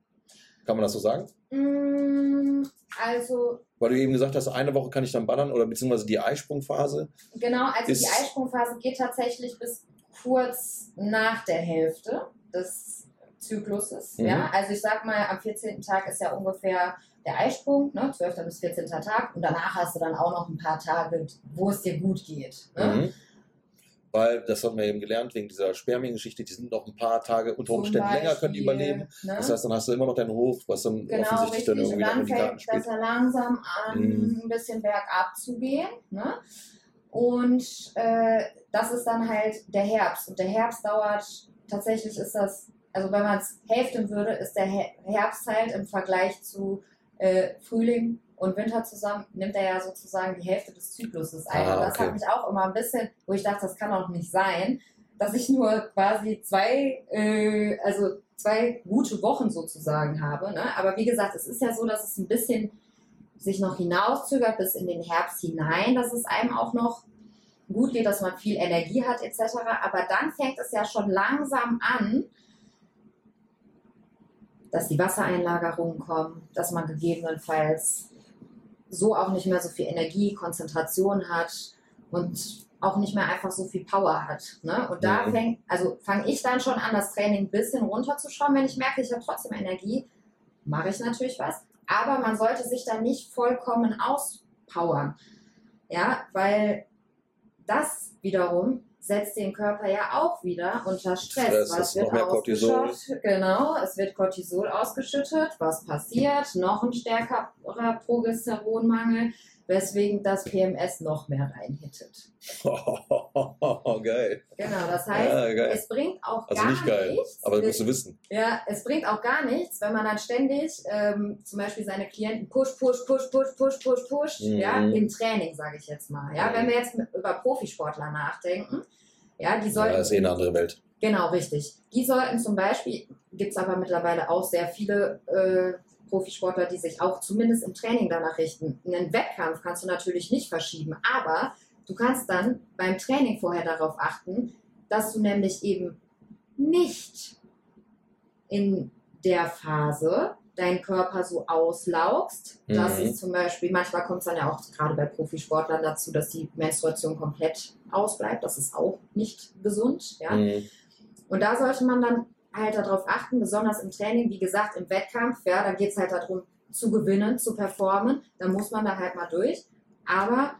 Kann man das so sagen? Mm, Also, Weil du eben gesagt hast, eine Woche kann ich dann ballern oder beziehungsweise die Eisprungphase. genau, also die Eisprungphase geht tatsächlich bis kurz nach der Hälfte des Zykluses. Mhm. Ja? Also ich sag mal, am 14. Tag ist ja ungefähr der Eisprung, ne? 12. bis 14. Tag. Und danach hast du dann auch noch ein paar Tage, wo es dir gut geht. Ne? Mhm. Weil, das haben wir eben gelernt, wegen dieser Spermiengeschichte, die sind noch ein paar Tage unter Umständen länger, können die Beispiel, überleben. Ne? Das heißt, dann hast du immer noch deinen Hoch, was dann Genau, offensichtlich richtig. dann Und irgendwie in dann Karten fängt spielt. das ja langsam an, Mhm. ein bisschen bergab zu gehen. Ne? Und äh, das ist dann halt der Herbst. Und der Herbst dauert, tatsächlich ist das, also wenn man es hälften würde, ist der Her- Herbst halt im Vergleich zu äh, Frühling und Winter zusammen, nimmt er ja sozusagen die Hälfte des Zykluses ein. Ah, und das okay. hat mich auch immer ein bisschen, wo ich dachte, das kann doch nicht sein, dass ich nur quasi zwei, äh, also zwei gute Wochen sozusagen habe. Ne? Aber wie gesagt, es ist ja so, dass es ein bisschen sich noch hinauszögert bis in den Herbst hinein, dass es einem auch noch gut geht, dass man viel Energie hat etc. Aber dann fängt es ja schon langsam an, dass die Wassereinlagerungen kommen, dass man gegebenenfalls so auch nicht mehr so viel Energie, Konzentration hat und auch nicht mehr einfach so viel Power hat. Ne? Und da Mhm. fängt, also fange ich dann schon an, das Training ein bisschen runterzuschrauben. Wenn ich merke, ich habe trotzdem Energie, mache ich natürlich was. Aber man sollte sich dann nicht vollkommen auspowern. Ja, weil das wiederum setzt den Körper ja auch wieder unter Stress. Stress, was wird ausgeschüttet? Genau, es wird Cortisol ausgeschüttet. Was passiert? Noch ein stärkerer Progesteronmangel, weswegen das PMS noch mehr reinhittet. geil. Genau, das heißt, Ja, es bringt auch Also gar nicht geil, nichts. aber das musst du wissen. Ja, es bringt auch gar nichts, wenn man dann ständig ähm, zum Beispiel seine Klienten push, push, push, push, push, push, push, Mhm. ja, im Training, sage ich jetzt mal. Ja, Mhm. wenn wir jetzt über Profisportler nachdenken, ja, die Ja, sollten, das ist eh eine andere Welt. genau, richtig. Die sollten zum Beispiel, gibt es aber mittlerweile auch sehr viele äh, Profisportler, die sich auch zumindest im Training danach richten. Einen Wettkampf kannst du natürlich nicht verschieben, aber du kannst dann beim Training vorher darauf achten, dass du nämlich eben nicht in der Phase deinen Körper so auslaugst, dass Mhm. es zum Beispiel, manchmal kommt es dann ja auch gerade bei Profisportlern dazu, dass die Menstruation komplett ausbleibt. Das ist auch nicht gesund. Ja? Mhm. Und da sollte man dann halt darauf achten, besonders im Training, wie gesagt, im Wettkampf, ja, da geht es halt darum, zu gewinnen, zu performen. Da muss man da halt mal durch. Aber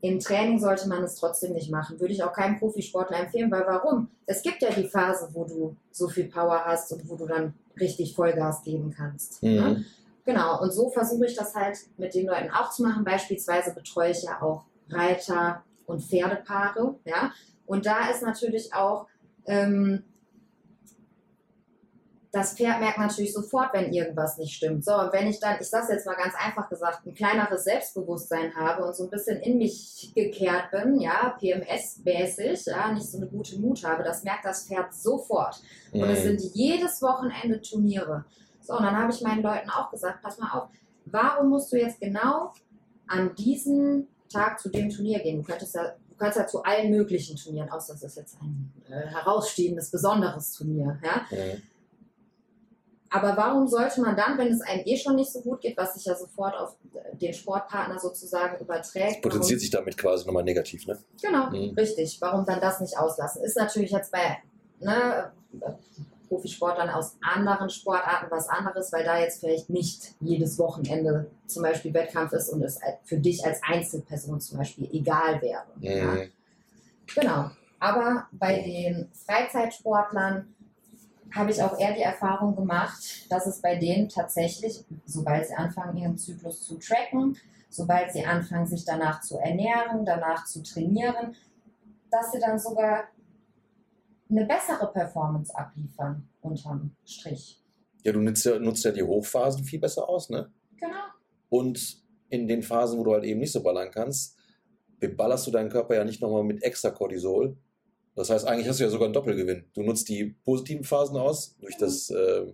im Training sollte man es trotzdem nicht machen. Würde ich auch keinem Profisportler empfehlen, weil warum? Es gibt ja die Phase, wo du so viel Power hast und wo du dann richtig Vollgas geben kannst. Ne? Mhm. Genau, und so versuche ich das halt mit den Leuten auch zu machen. Beispielsweise betreue ich ja auch Reiter und Pferdepaare. Ja? Und da ist natürlich auch, ähm, das Pferd merkt natürlich sofort, wenn irgendwas nicht stimmt. So, und wenn ich dann, ich sage jetzt mal ganz einfach gesagt, ein kleineres Selbstbewusstsein habe und so ein bisschen in mich gekehrt bin, ja, PMS-mäßig, ja, nicht so eine gute Mut habe, das merkt das Pferd sofort. Und es Mhm. sind jedes Wochenende Turniere. So, und dann habe ich meinen Leuten auch gesagt, pass mal auf, warum musst du jetzt genau an diesem Tag zu dem Turnier gehen? Du könntest ja, du kannst ja zu allen möglichen Turnieren, außer es ist jetzt ein äh, herausstehendes, besonderes Turnier. Ja? Mhm. Aber warum sollte man dann, wenn es einem eh schon nicht so gut geht, was sich ja sofort auf den Sportpartner sozusagen überträgt, Potenziert sich damit quasi nochmal negativ, ne? Genau, Mhm. richtig. Warum dann das nicht auslassen? Ist natürlich jetzt bei ne, Profisportlern aus anderen Sportarten was anderes, weil da jetzt vielleicht nicht jedes Wochenende zum Beispiel Wettkampf ist und es für dich als Einzelperson zum Beispiel egal wäre. Ja? Mhm. Genau. Aber bei den Freizeitsportlern habe ich auch eher die Erfahrung gemacht, dass es bei denen tatsächlich, sobald sie anfangen, ihren Zyklus zu tracken, sobald sie anfangen, sich danach zu ernähren, danach zu trainieren, dass sie dann sogar eine bessere Performance abliefern unterm Strich. Ja, du nutzt ja, nutzt ja die Hochphasen viel besser aus, ne? Genau. Und in den Phasen, wo du halt eben nicht so ballern kannst, beballerst du deinen Körper ja nicht nochmal mit extra Cortisol. Das heißt, eigentlich hast du ja sogar einen Doppelgewinn. Du nutzt die positiven Phasen aus durch das, äh,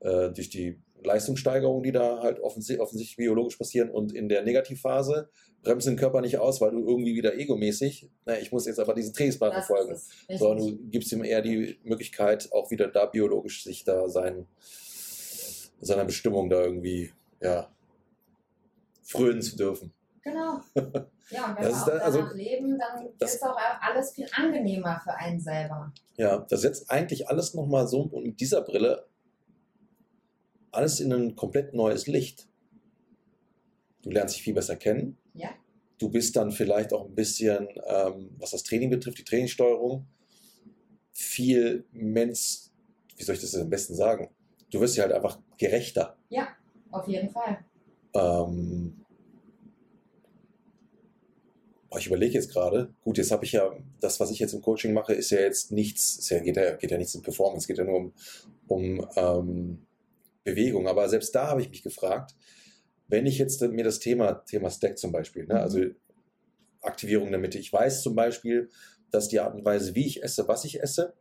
äh, durch die Leistungssteigerungen, die da halt offensichtlich, offensichtlich biologisch passieren. Und in der Negativphase bremst den Körper nicht aus, weil du irgendwie wieder egomäßig, na, ich muss jetzt aber diesen Trainingsplan verfolgen. Sondern du gibst ihm eher die Möglichkeit, auch wieder da biologisch sich da sein, seiner Bestimmung da irgendwie, ja, frönen zu dürfen. Genau. Ja, und wenn Das wir auch also- danach leben, dann das- ist auch alles viel angenehmer für einen selber. Ja, das setzt eigentlich alles nochmal so und mit dieser Brille alles in ein komplett neues Licht. Du lernst dich viel besser kennen. Ja. Du bist dann vielleicht auch ein bisschen, ähm, was das Training betrifft, die Trainingssteuerung, viel Mensch, wie soll ich das am besten sagen? Du wirst dir halt einfach gerechter. Auf jeden Fall. Ähm, boah, ich überlege jetzt gerade, gut, jetzt habe ich ja, das, was ich jetzt im Coaching mache, ist ja jetzt nichts, ist ja, geht, ja, geht ja nichts um Performance, geht ja nur um, um ähm, Bewegung. Aber selbst da habe ich mich gefragt, wenn ich jetzt mir das Thema, Thema Stack zum Beispiel, ne, also Aktivierung der Mitte, ich weiß zum Beispiel, dass die Art und Weise, wie ich esse, was ich esse,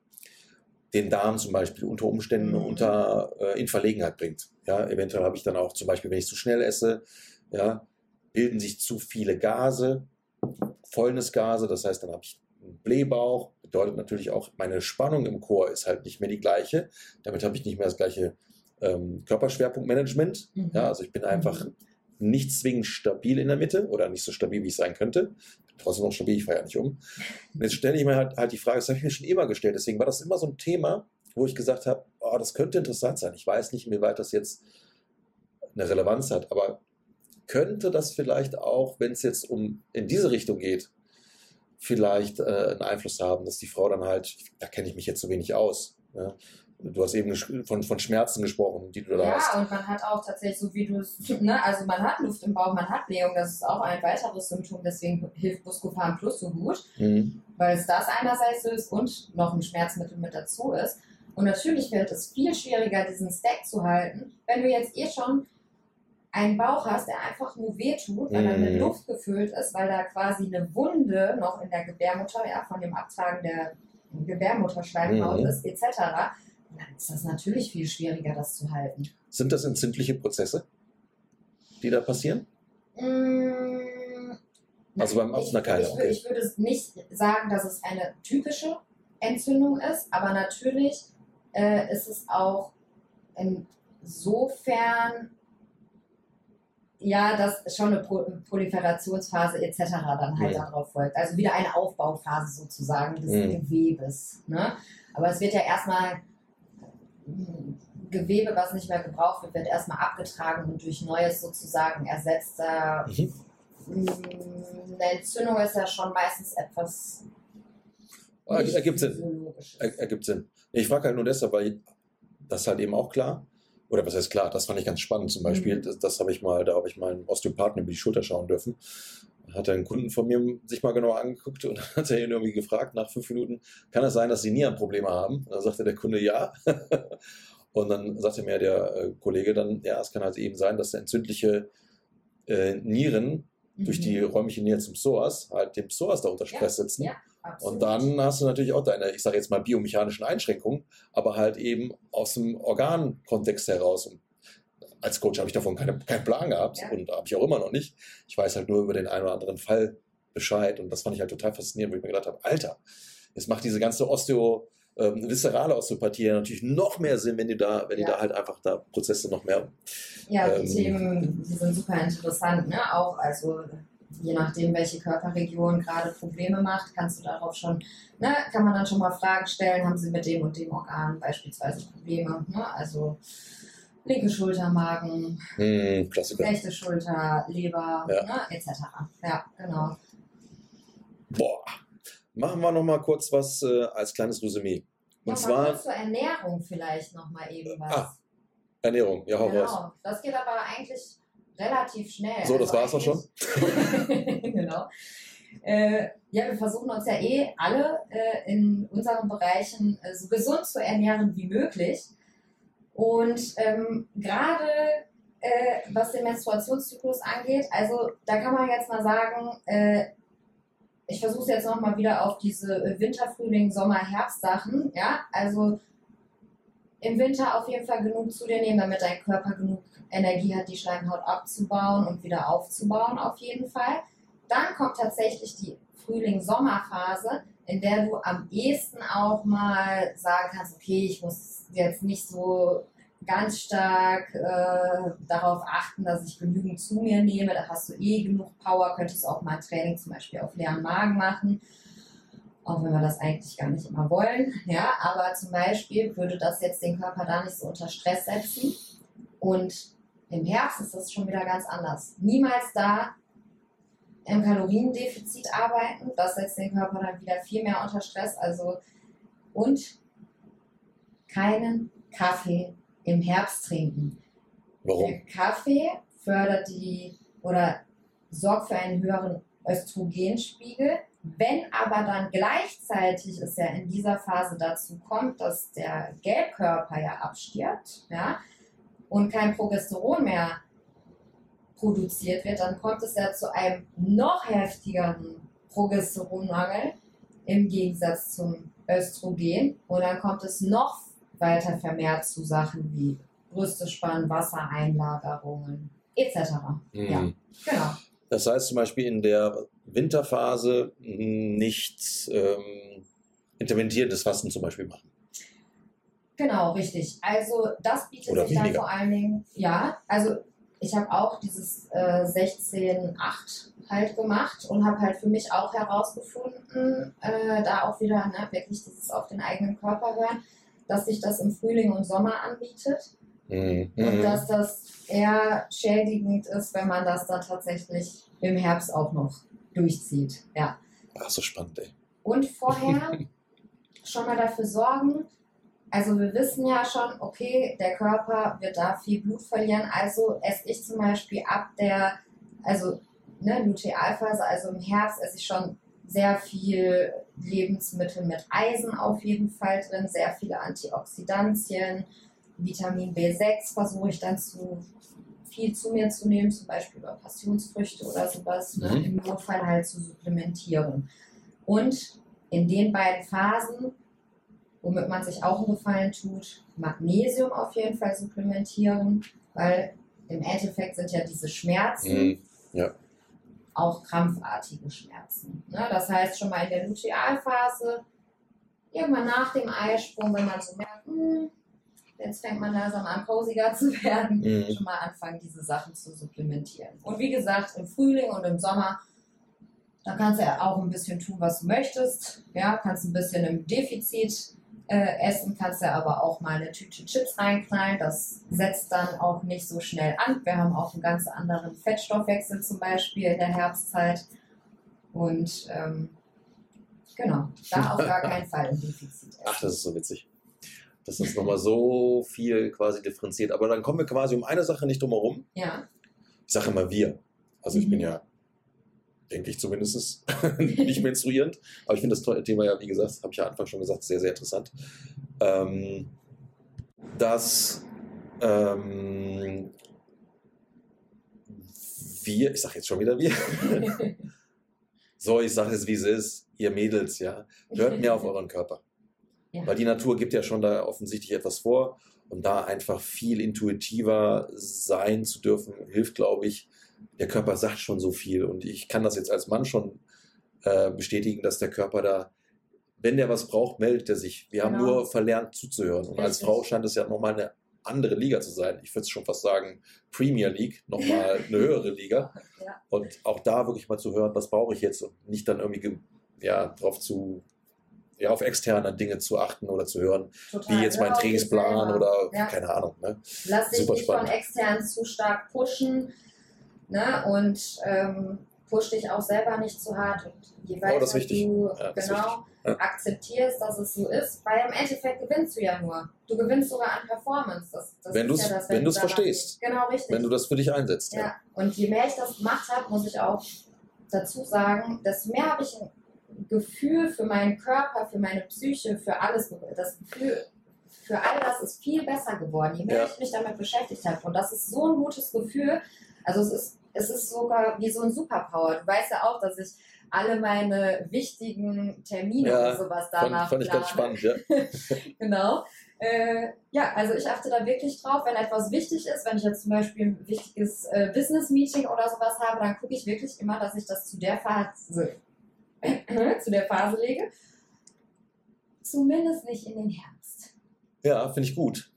den Darm zum Beispiel unter Umständen Mhm. unter, äh, in Verlegenheit bringt. Ja, eventuell habe ich dann auch zum Beispiel, wenn ich zu schnell esse, ja, bilden sich zu viele Gase, Fäulnisgase, das heißt, dann habe ich einen Blähbauch, bedeutet natürlich auch, meine Spannung im Chor ist halt nicht mehr die gleiche. Damit habe ich nicht mehr das gleiche ähm, Körperschwerpunktmanagement. Mhm. Ja, also ich bin einfach nicht zwingend stabil in der Mitte oder nicht so stabil, wie ich sein könnte. Trotzdem noch stabil, ich fahre ja nicht um. Und jetzt stelle ich mir halt, halt die Frage, das habe ich mir schon immer gestellt, deswegen war das immer so ein Thema, wo ich gesagt habe, oh, das könnte interessant sein. Ich weiß nicht, inwieweit das jetzt eine Relevanz hat, aber könnte das vielleicht auch, wenn es jetzt um in diese Richtung geht, vielleicht äh, einen Einfluss haben, dass die Frau dann halt, da kenne ich mich jetzt so wenig aus. Ja? Du hast eben von, von Schmerzen gesprochen, die du da Ja, hast. und man hat auch tatsächlich, so wie du es, ne, also man hat Luft im Bauch, man hat Blähung, das ist auch ein weiteres Symptom, deswegen hilft Buscopan Plus so gut, Mhm. weil es das einerseits ist und noch ein Schmerzmittel mit dazu ist. Und natürlich wird es viel schwieriger, diesen Stack zu halten, wenn du jetzt eh schon einen Bauch hast, der einfach nur wehtut, weil er mit Mhm. Luft gefüllt ist, weil da quasi eine Wunde noch in der Gebärmutter, ja, von dem Abtragen der Gebärmutterschleimhaut Mhm. ist, etc. Dann ist das natürlich viel schwieriger, das zu halten. Sind das entzündliche Prozesse, die da passieren? Mm, Also beim na, keine, ich, okay. ich würde nicht sagen, dass es eine typische Entzündung ist, aber natürlich äh, ist es auch insofern, ja, dass schon eine Pro Proliferationsphase etc. dann halt Ja. darauf folgt. Also wieder eine Aufbauphase sozusagen des Mhm. Gewebes. Ne? Aber es wird ja erstmal Gewebe, was nicht mehr gebraucht wird, wird erstmal abgetragen und durch Neues sozusagen ersetzt. Mhm. Mm, Eine Entzündung ist ja schon meistens etwas. Nicht ergibt Sinn. Er, ergibt Sinn. Ich frage halt nur deshalb, weil das ist halt eben auch klar. Oder was heißt klar? Das fand ich ganz spannend zum Beispiel. Mhm. Das, das habe ich mal, da habe ich mal einen Osteopathen über die Schulter schauen dürfen. Hat einen Kunden von mir sich mal genauer angeguckt und hat er ihn irgendwie gefragt nach fünf Minuten, kann es sein, dass Sie Nierenprobleme haben? Und dann sagte der Kunde ja. und dann sagte mir der äh, Kollege dann, ja, es kann halt eben sein, dass der entzündliche äh, Nieren durch die Mhm. räumliche Nähe zum Psoas halt dem Psoas da unter Ja, Stress sitzen. ja. Und dann hast du natürlich auch deine, ich sage jetzt mal, biomechanischen Einschränkungen, aber halt eben aus dem Organkontext heraus. Und als Coach habe ich davon keine, keinen Plan gehabt Ja. und habe ich auch immer noch nicht. Ich weiß halt nur über den einen oder anderen Fall Bescheid und das fand ich halt total faszinierend, wo ich mir gedacht habe, Alter, jetzt macht diese ganze Osteo, ähm, viszerale Osteopathie ja natürlich noch mehr Sinn, wenn die da, wenn die Ja. da halt einfach da Prozesse noch mehr. ja, die ähm, Themen, die sind super interessant, ne? Auch, also je nachdem, welche Körperregion gerade Probleme macht, kannst du darauf schon, ne, kann man dann schon mal Fragen stellen, haben sie mit dem und dem Organ beispielsweise Probleme, ne? Also linke Schulter, Magen, Hm, rechte Schulter, Leber, Ja. ne, etc. Ja, genau. Boah. Machen wir noch mal kurz was äh, als kleines Resümee. Und Noch zwar- zur Ernährung vielleicht noch mal eben was. Ah, Ernährung, ja, hau raus. genau. Das geht aber eigentlich relativ schnell. So, das war's auch schon. genau. Äh, ja, wir versuchen uns ja eh alle äh, in unseren Bereichen äh, so gesund zu ernähren wie möglich. Und ähm, gerade äh, was den Menstruationszyklus angeht, also da kann man jetzt mal sagen, äh, ich versuche es jetzt nochmal wieder auf diese äh, Winter, Frühling, Sommer, Herbst-Sachen. Ja, also im Winter auf jeden Fall genug zu dir nehmen, damit dein Körper genug Energie hat, die Schleimhaut abzubauen und wieder aufzubauen, auf jeden Fall. Dann kommt tatsächlich die Frühling-Sommerphase, in der du am ehesten auch mal sagen kannst, okay, ich muss jetzt nicht so ganz stark äh, darauf achten, dass ich genügend zu mir nehme. Da hast du eh genug Power, könntest auch mal Training zum Beispiel auf leeren Magen machen. Auch wenn wir das eigentlich gar nicht immer wollen. Ja, aber zum Beispiel würde das jetzt den Körper da nicht so unter Stress setzen. Und im Herbst ist das schon wieder ganz anders. Niemals da im Kaloriendefizit arbeiten. Das setzt den Körper dann wieder viel mehr unter Stress. Also und keinen Kaffee im Herbst trinken. Warum? Der Kaffee fördert die oder sorgt für einen höheren Östrogenspiegel. Wenn aber dann gleichzeitig es ja in dieser Phase dazu kommt, dass der Gelbkörper ja abstirbt, ja, und kein Progesteron mehr produziert wird, dann kommt es ja zu einem noch heftigeren Progesteronnmangel im Gegensatz zum Östrogen. Und dann kommt es noch weiter vermehrt zu Sachen wie Brüste spannen, Wassereinlagerungen etc. Mhm. Ja. Genau. Das heißt zum Beispiel in der Winterphase nicht ähm, interventierendes Fasten zum Beispiel machen. Genau, richtig. Also das bietet Oder sich dann weniger. vor allen Dingen, ja, also ich habe auch dieses äh, 16-8 halt gemacht und habe halt für mich auch herausgefunden, äh, da auch wieder ne, wirklich dieses auf den eigenen Körper hören, dass sich das im Frühling und Sommer anbietet Mhm. und dass das eher schädigend ist, wenn man das dann tatsächlich im Herbst auch noch durchzieht. Ja. Ach, so spannend, ey. Und vorher schon mal dafür sorgen, also wir wissen ja schon, okay, der Körper wird da viel Blut verlieren, also esse ich zum Beispiel ab der, also ne, Lutealphase, also im Herbst esse ich schon sehr viel Lebensmittel mit Eisen auf jeden Fall drin, sehr viele Antioxidantien, Vitamin B6 versuche ich dann zu viel zu mir zu nehmen, zum Beispiel über Passionsfrüchte oder sowas, Mhm. im Notfall halt zu supplementieren. Und in den beiden Phasen, womit man sich auch einen Gefallen tut, Magnesium auf jeden Fall supplementieren, weil im Endeffekt sind ja diese Schmerzen Mhm. Auch krampfartige Schmerzen. Ne? Das heißt, schon mal in der Lutealphase, irgendwann nach dem Eisprung, wenn man so merkt, hm, jetzt fängt man langsam an, posiger zu werden, Mhm. schon mal anfangen, diese Sachen zu supplementieren. Und wie gesagt, im Frühling und im Sommer, da kannst du ja auch ein bisschen tun, was du möchtest. Ja, kannst ein bisschen im Defizit äh, essen, kannst ja aber auch mal eine Tüte Chips reinknallen. Das setzt dann auch nicht so schnell an. Wir haben auch einen ganz anderen Fettstoffwechsel zum Beispiel in der Herbstzeit. Und ähm, genau, da auf gar keinen Fall im Defizit essen. Ach, das ist so witzig. Das ist nochmal so viel quasi differenziert. Aber dann kommen wir quasi um eine Sache nicht drum herum. Ja, Ich sage immer wir. Also ich Mhm. bin ja, denke ich zumindest, nicht menstruierend. Aber ich finde das Thema ja, wie gesagt, habe ich ja Anfang schon gesagt, sehr, sehr interessant. Ähm, dass ähm, wir, ich sage jetzt schon wieder wir, so, ich sage es wie es ist, ihr Mädels, ja, hört mehr auf euren Körper. Ja. Weil die Natur gibt ja schon da offensichtlich etwas vor und da einfach viel intuitiver sein zu dürfen, hilft, glaube ich. Der Körper sagt schon so viel und ich kann das jetzt als Mann schon äh, bestätigen, dass der Körper da, wenn der was braucht, meldet er sich. Wir haben Genau. nur verlernt zuzuhören und als. Frau scheint es ja nochmal eine andere Liga zu sein. Ich würde schon fast sagen, Premier League, nochmal eine höhere Liga. Ja. Und auch da wirklich mal zu hören, was brauche ich jetzt und nicht dann irgendwie ge- ja, drauf zu, ja, auf externe Dinge zu achten oder zu hören, Total. wie jetzt mein Trainingsplan oder Ja. keine Ahnung. Ne? Lass dich Super nicht spannend. von extern zu stark pushen. Ne? Und ähm, push dich auch selber nicht zu hart und je weiter Oh, ist wichtig. du Ja, genau. Ja. akzeptierst, dass es so ist, weil im Endeffekt gewinnst du ja nur. Du gewinnst sogar an Performance. Das, das Wenn ist du's- ja das, wenn du danach- verstehst. Genau, richtig. Wenn du das für dich einsetzt. Ja, und je mehr ich das gemacht habe, muss ich auch dazu sagen, desto mehr habe ich ein Gefühl für meinen Körper, für meine Psyche, für alles. Das Gefühl für all das ist viel besser geworden, je mehr ich mich damit beschäftigt habe. Und das ist so ein gutes Gefühl. Also es ist, es ist sogar wie so ein Superpower. Du weißt ja auch, dass ich alle meine wichtigen Termine Ja, und sowas Fand, danach fand ich ganz spannend, ja. Genau. Äh, ja, also ich achte da wirklich drauf, wenn etwas wichtig ist, wenn ich jetzt zum Beispiel ein wichtiges äh, Business-Meeting oder sowas habe, dann gucke ich wirklich immer, dass ich das zu der Phase, zu der Phase lege. Zumindest nicht in den Herbst. Ja, finde ich gut.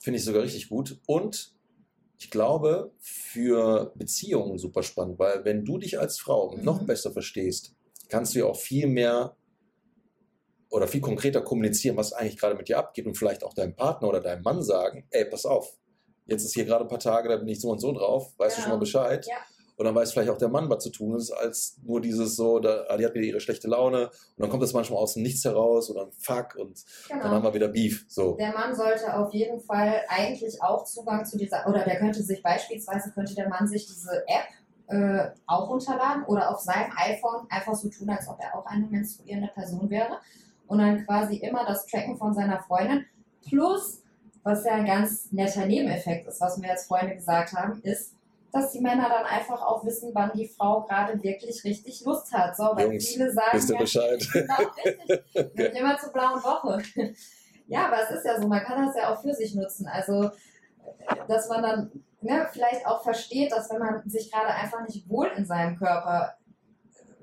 Finde ich sogar richtig gut. Und ich glaube, für Beziehungen super spannend, weil wenn du dich als Frau Mhm. noch besser verstehst, kannst du ja auch viel mehr oder viel konkreter kommunizieren, was eigentlich gerade mit dir abgeht und vielleicht auch deinem Partner oder deinem Mann sagen, ey, pass auf, jetzt ist hier gerade ein paar Tage, da bin ich so und so drauf, weißt du schon mal. Bescheid? Ja. Und dann weiß vielleicht auch der Mann, was zu tun ist, als nur dieses so, da, ah, die hat wieder ihre schlechte Laune und dann kommt das manchmal aus dem Nichts heraus oder ein Fuck und dann haben Genau. wir wieder Beef. So. Der Mann sollte auf jeden Fall eigentlich auch Zugang zu dieser, oder der könnte sich beispielsweise, könnte der Mann sich diese App äh, auch runterladen oder auf seinem iPhone einfach so tun, als ob er auch eine menstruierende Person wäre und dann quasi immer das Tracken von seiner Freundin plus, was ja ein ganz netter Nebeneffekt ist, was mir jetzt Freunde gesagt haben, ist, dass die Männer dann einfach auch wissen, wann die Frau gerade wirklich richtig Lust hat. So, weil Jungs, viele sagen Wisst ihr ja, Bescheid? Genau, richtig. Wird immer zur blauen Woche. Ja, aber es ist ja so, man kann das ja auch für sich nutzen. Also, dass man dann ne, vielleicht auch versteht, dass wenn man sich gerade einfach nicht wohl in seinem Körper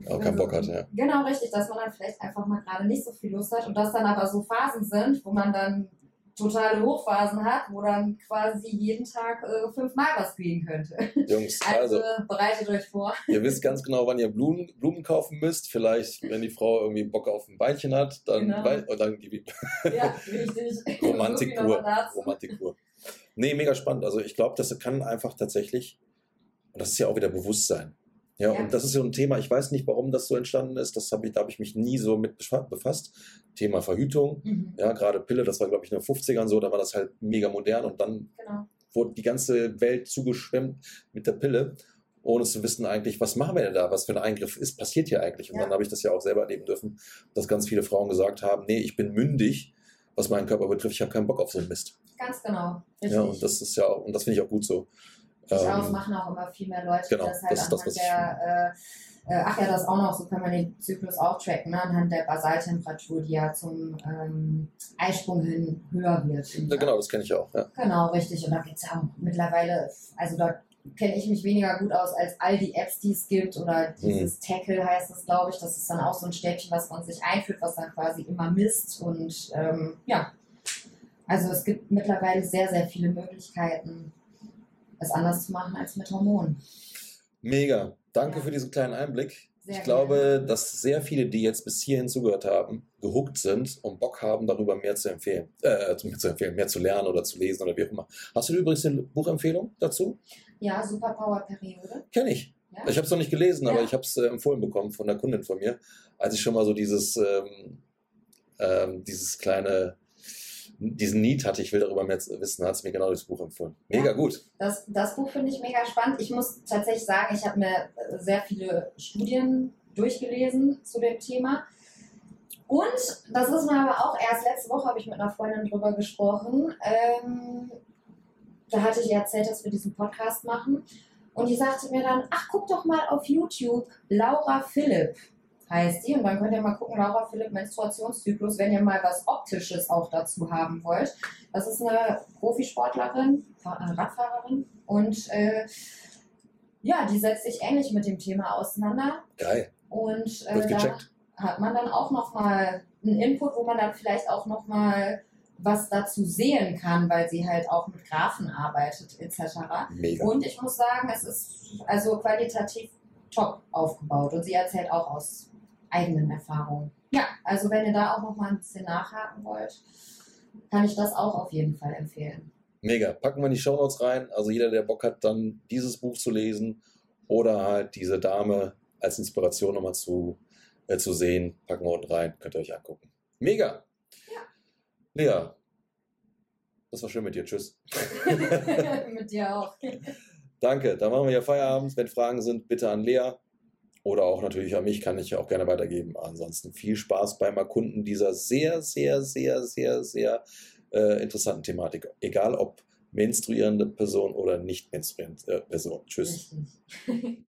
Auch keinen Bock hat, ja. Genau, richtig, dass man dann vielleicht einfach mal gerade nicht so viel Lust hat und dass dann aber so Phasen sind, wo man dann totale Hochphasen hat, wo dann quasi jeden Tag äh, fünfmal was kriegen könnte. Jungs, Also, also, bereitet euch vor. ihr wisst ganz genau, wann ihr Blumen, Blumen kaufen müsst. Vielleicht, wenn die Frau irgendwie Bock auf ein Beinchen hat, dann, Genau. und dann die Ja, richtig. Romantik pur. Romantik pur. Nee, mega spannend. Also ich glaube, das kann einfach tatsächlich, und das ist ja auch wieder Bewusstsein. Ja, Ja. und das ist so ein Thema, ich weiß nicht, warum das so entstanden ist. Das hab ich, da habe ich mich nie so mit befa- befasst. Thema Verhütung. Mhm, Ja, gerade Pille, das war, glaube ich, in den 50ern so, da war das halt mega modern und dann genau. wurde die ganze Welt zugeschwemmt mit der Pille, ohne zu wissen eigentlich, was machen wir denn da, was für ein Eingriff ist, passiert hier eigentlich. Und Ja. dann habe ich das ja auch selber erleben dürfen, dass ganz viele Frauen gesagt haben, nee, ich bin mündig, was meinen Körper betrifft, ich habe keinen Bock auf so einen Mist. Ganz genau. Richtig. Ja, und das ist ja auch, und das finde ich auch gut so. Durchaus Ähm, machen auch immer viel mehr Leute, genau, das halt das anhand der, äh, äh, ach ja, das auch noch, so kann man den Zyklus auch tracken, ne? anhand der Basaltemperatur, die ja zum ähm, Eisprung hin höher wird. ja, genau, das kenne ich auch. Ja. Genau, richtig. Und da gibt es ja auch mittlerweile, also da kenne ich mich weniger gut aus als all die Apps, die es gibt. Oder Mhm. dieses Tackle heißt es, glaube ich. Das ist dann auch so ein Stäbchen, was man sich einführt, was dann quasi immer misst. Und ähm, ja, also es gibt mittlerweile sehr, sehr viele Möglichkeiten, es anders zu machen als mit Hormonen. Mega. Danke Ja. für diesen kleinen Einblick. Sehr ich glaube, gerne. dass sehr viele, die jetzt bis hierhin zugehört haben, gehuckt sind und Bock haben, darüber mehr zu empfehlen, äh, mehr zu empfehlen, mehr zu lernen oder zu lesen oder wie auch immer. Hast du übrigens eine Buchempfehlung dazu? Ja, Superpower-Periode. Kenne ich. Ja? Ich habe es noch nicht gelesen, aber Ja. ich habe es äh, empfohlen bekommen von einer Kundin von mir, als ich schon mal so dieses, ähm, ähm, dieses kleine, diesen Need hatte, ich will darüber mehr wissen, hat es mir genau das Buch empfohlen. Mega Ja. gut. Das, das Buch finde ich mega spannend. Ich muss tatsächlich sagen, ich habe mir äh, sehr viele Studien durchgelesen zu dem Thema. Und das ist mir aber auch erst letzte Woche, habe ich mit einer Freundin drüber gesprochen. Ähm, da hatte ich erzählt, dass wir diesen Podcast machen. Und die sagte mir dann, ach, guck doch mal auf YouTube, Laura Philipp heißt die. Und dann könnt ihr mal gucken, Laura Philipp Menstruationszyklus, wenn ihr mal was Optisches auch dazu haben wollt. Das ist eine Profisportlerin, äh, Radfahrerin und äh, ja, die setzt sich ähnlich mit dem Thema auseinander. Geil. Und äh, da hat man dann auch nochmal einen Input, wo man dann vielleicht auch nochmal was dazu sehen kann, weil sie halt auch mit Graphen arbeitet etc. Mega. Und ich muss sagen, es ist also qualitativ top aufgebaut und sie erzählt auch aus eigenen Erfahrungen. Ja, also wenn ihr da auch nochmal ein bisschen nachhaken wollt, kann ich das auch auf jeden Fall empfehlen. Mega. Packen wir in die Shownotes rein. Also jeder, der Bock hat, dann dieses Buch zu lesen oder halt diese Dame als Inspiration nochmal zu, äh, zu sehen. Packen wir unten rein, könnt ihr euch angucken. Mega! Ja. Lea, das war schön mit dir. Tschüss. Mit dir auch. Danke, dann machen wir ja Feierabend. Wenn Fragen sind, bitte an Lea oder auch natürlich an mich, kann ich auch gerne weitergeben. Ansonsten viel Spaß beim Erkunden dieser sehr, sehr, sehr, sehr, sehr äh, interessanten Thematik. Egal ob menstruierende Person oder nicht menstruierende äh, Person. Tschüss.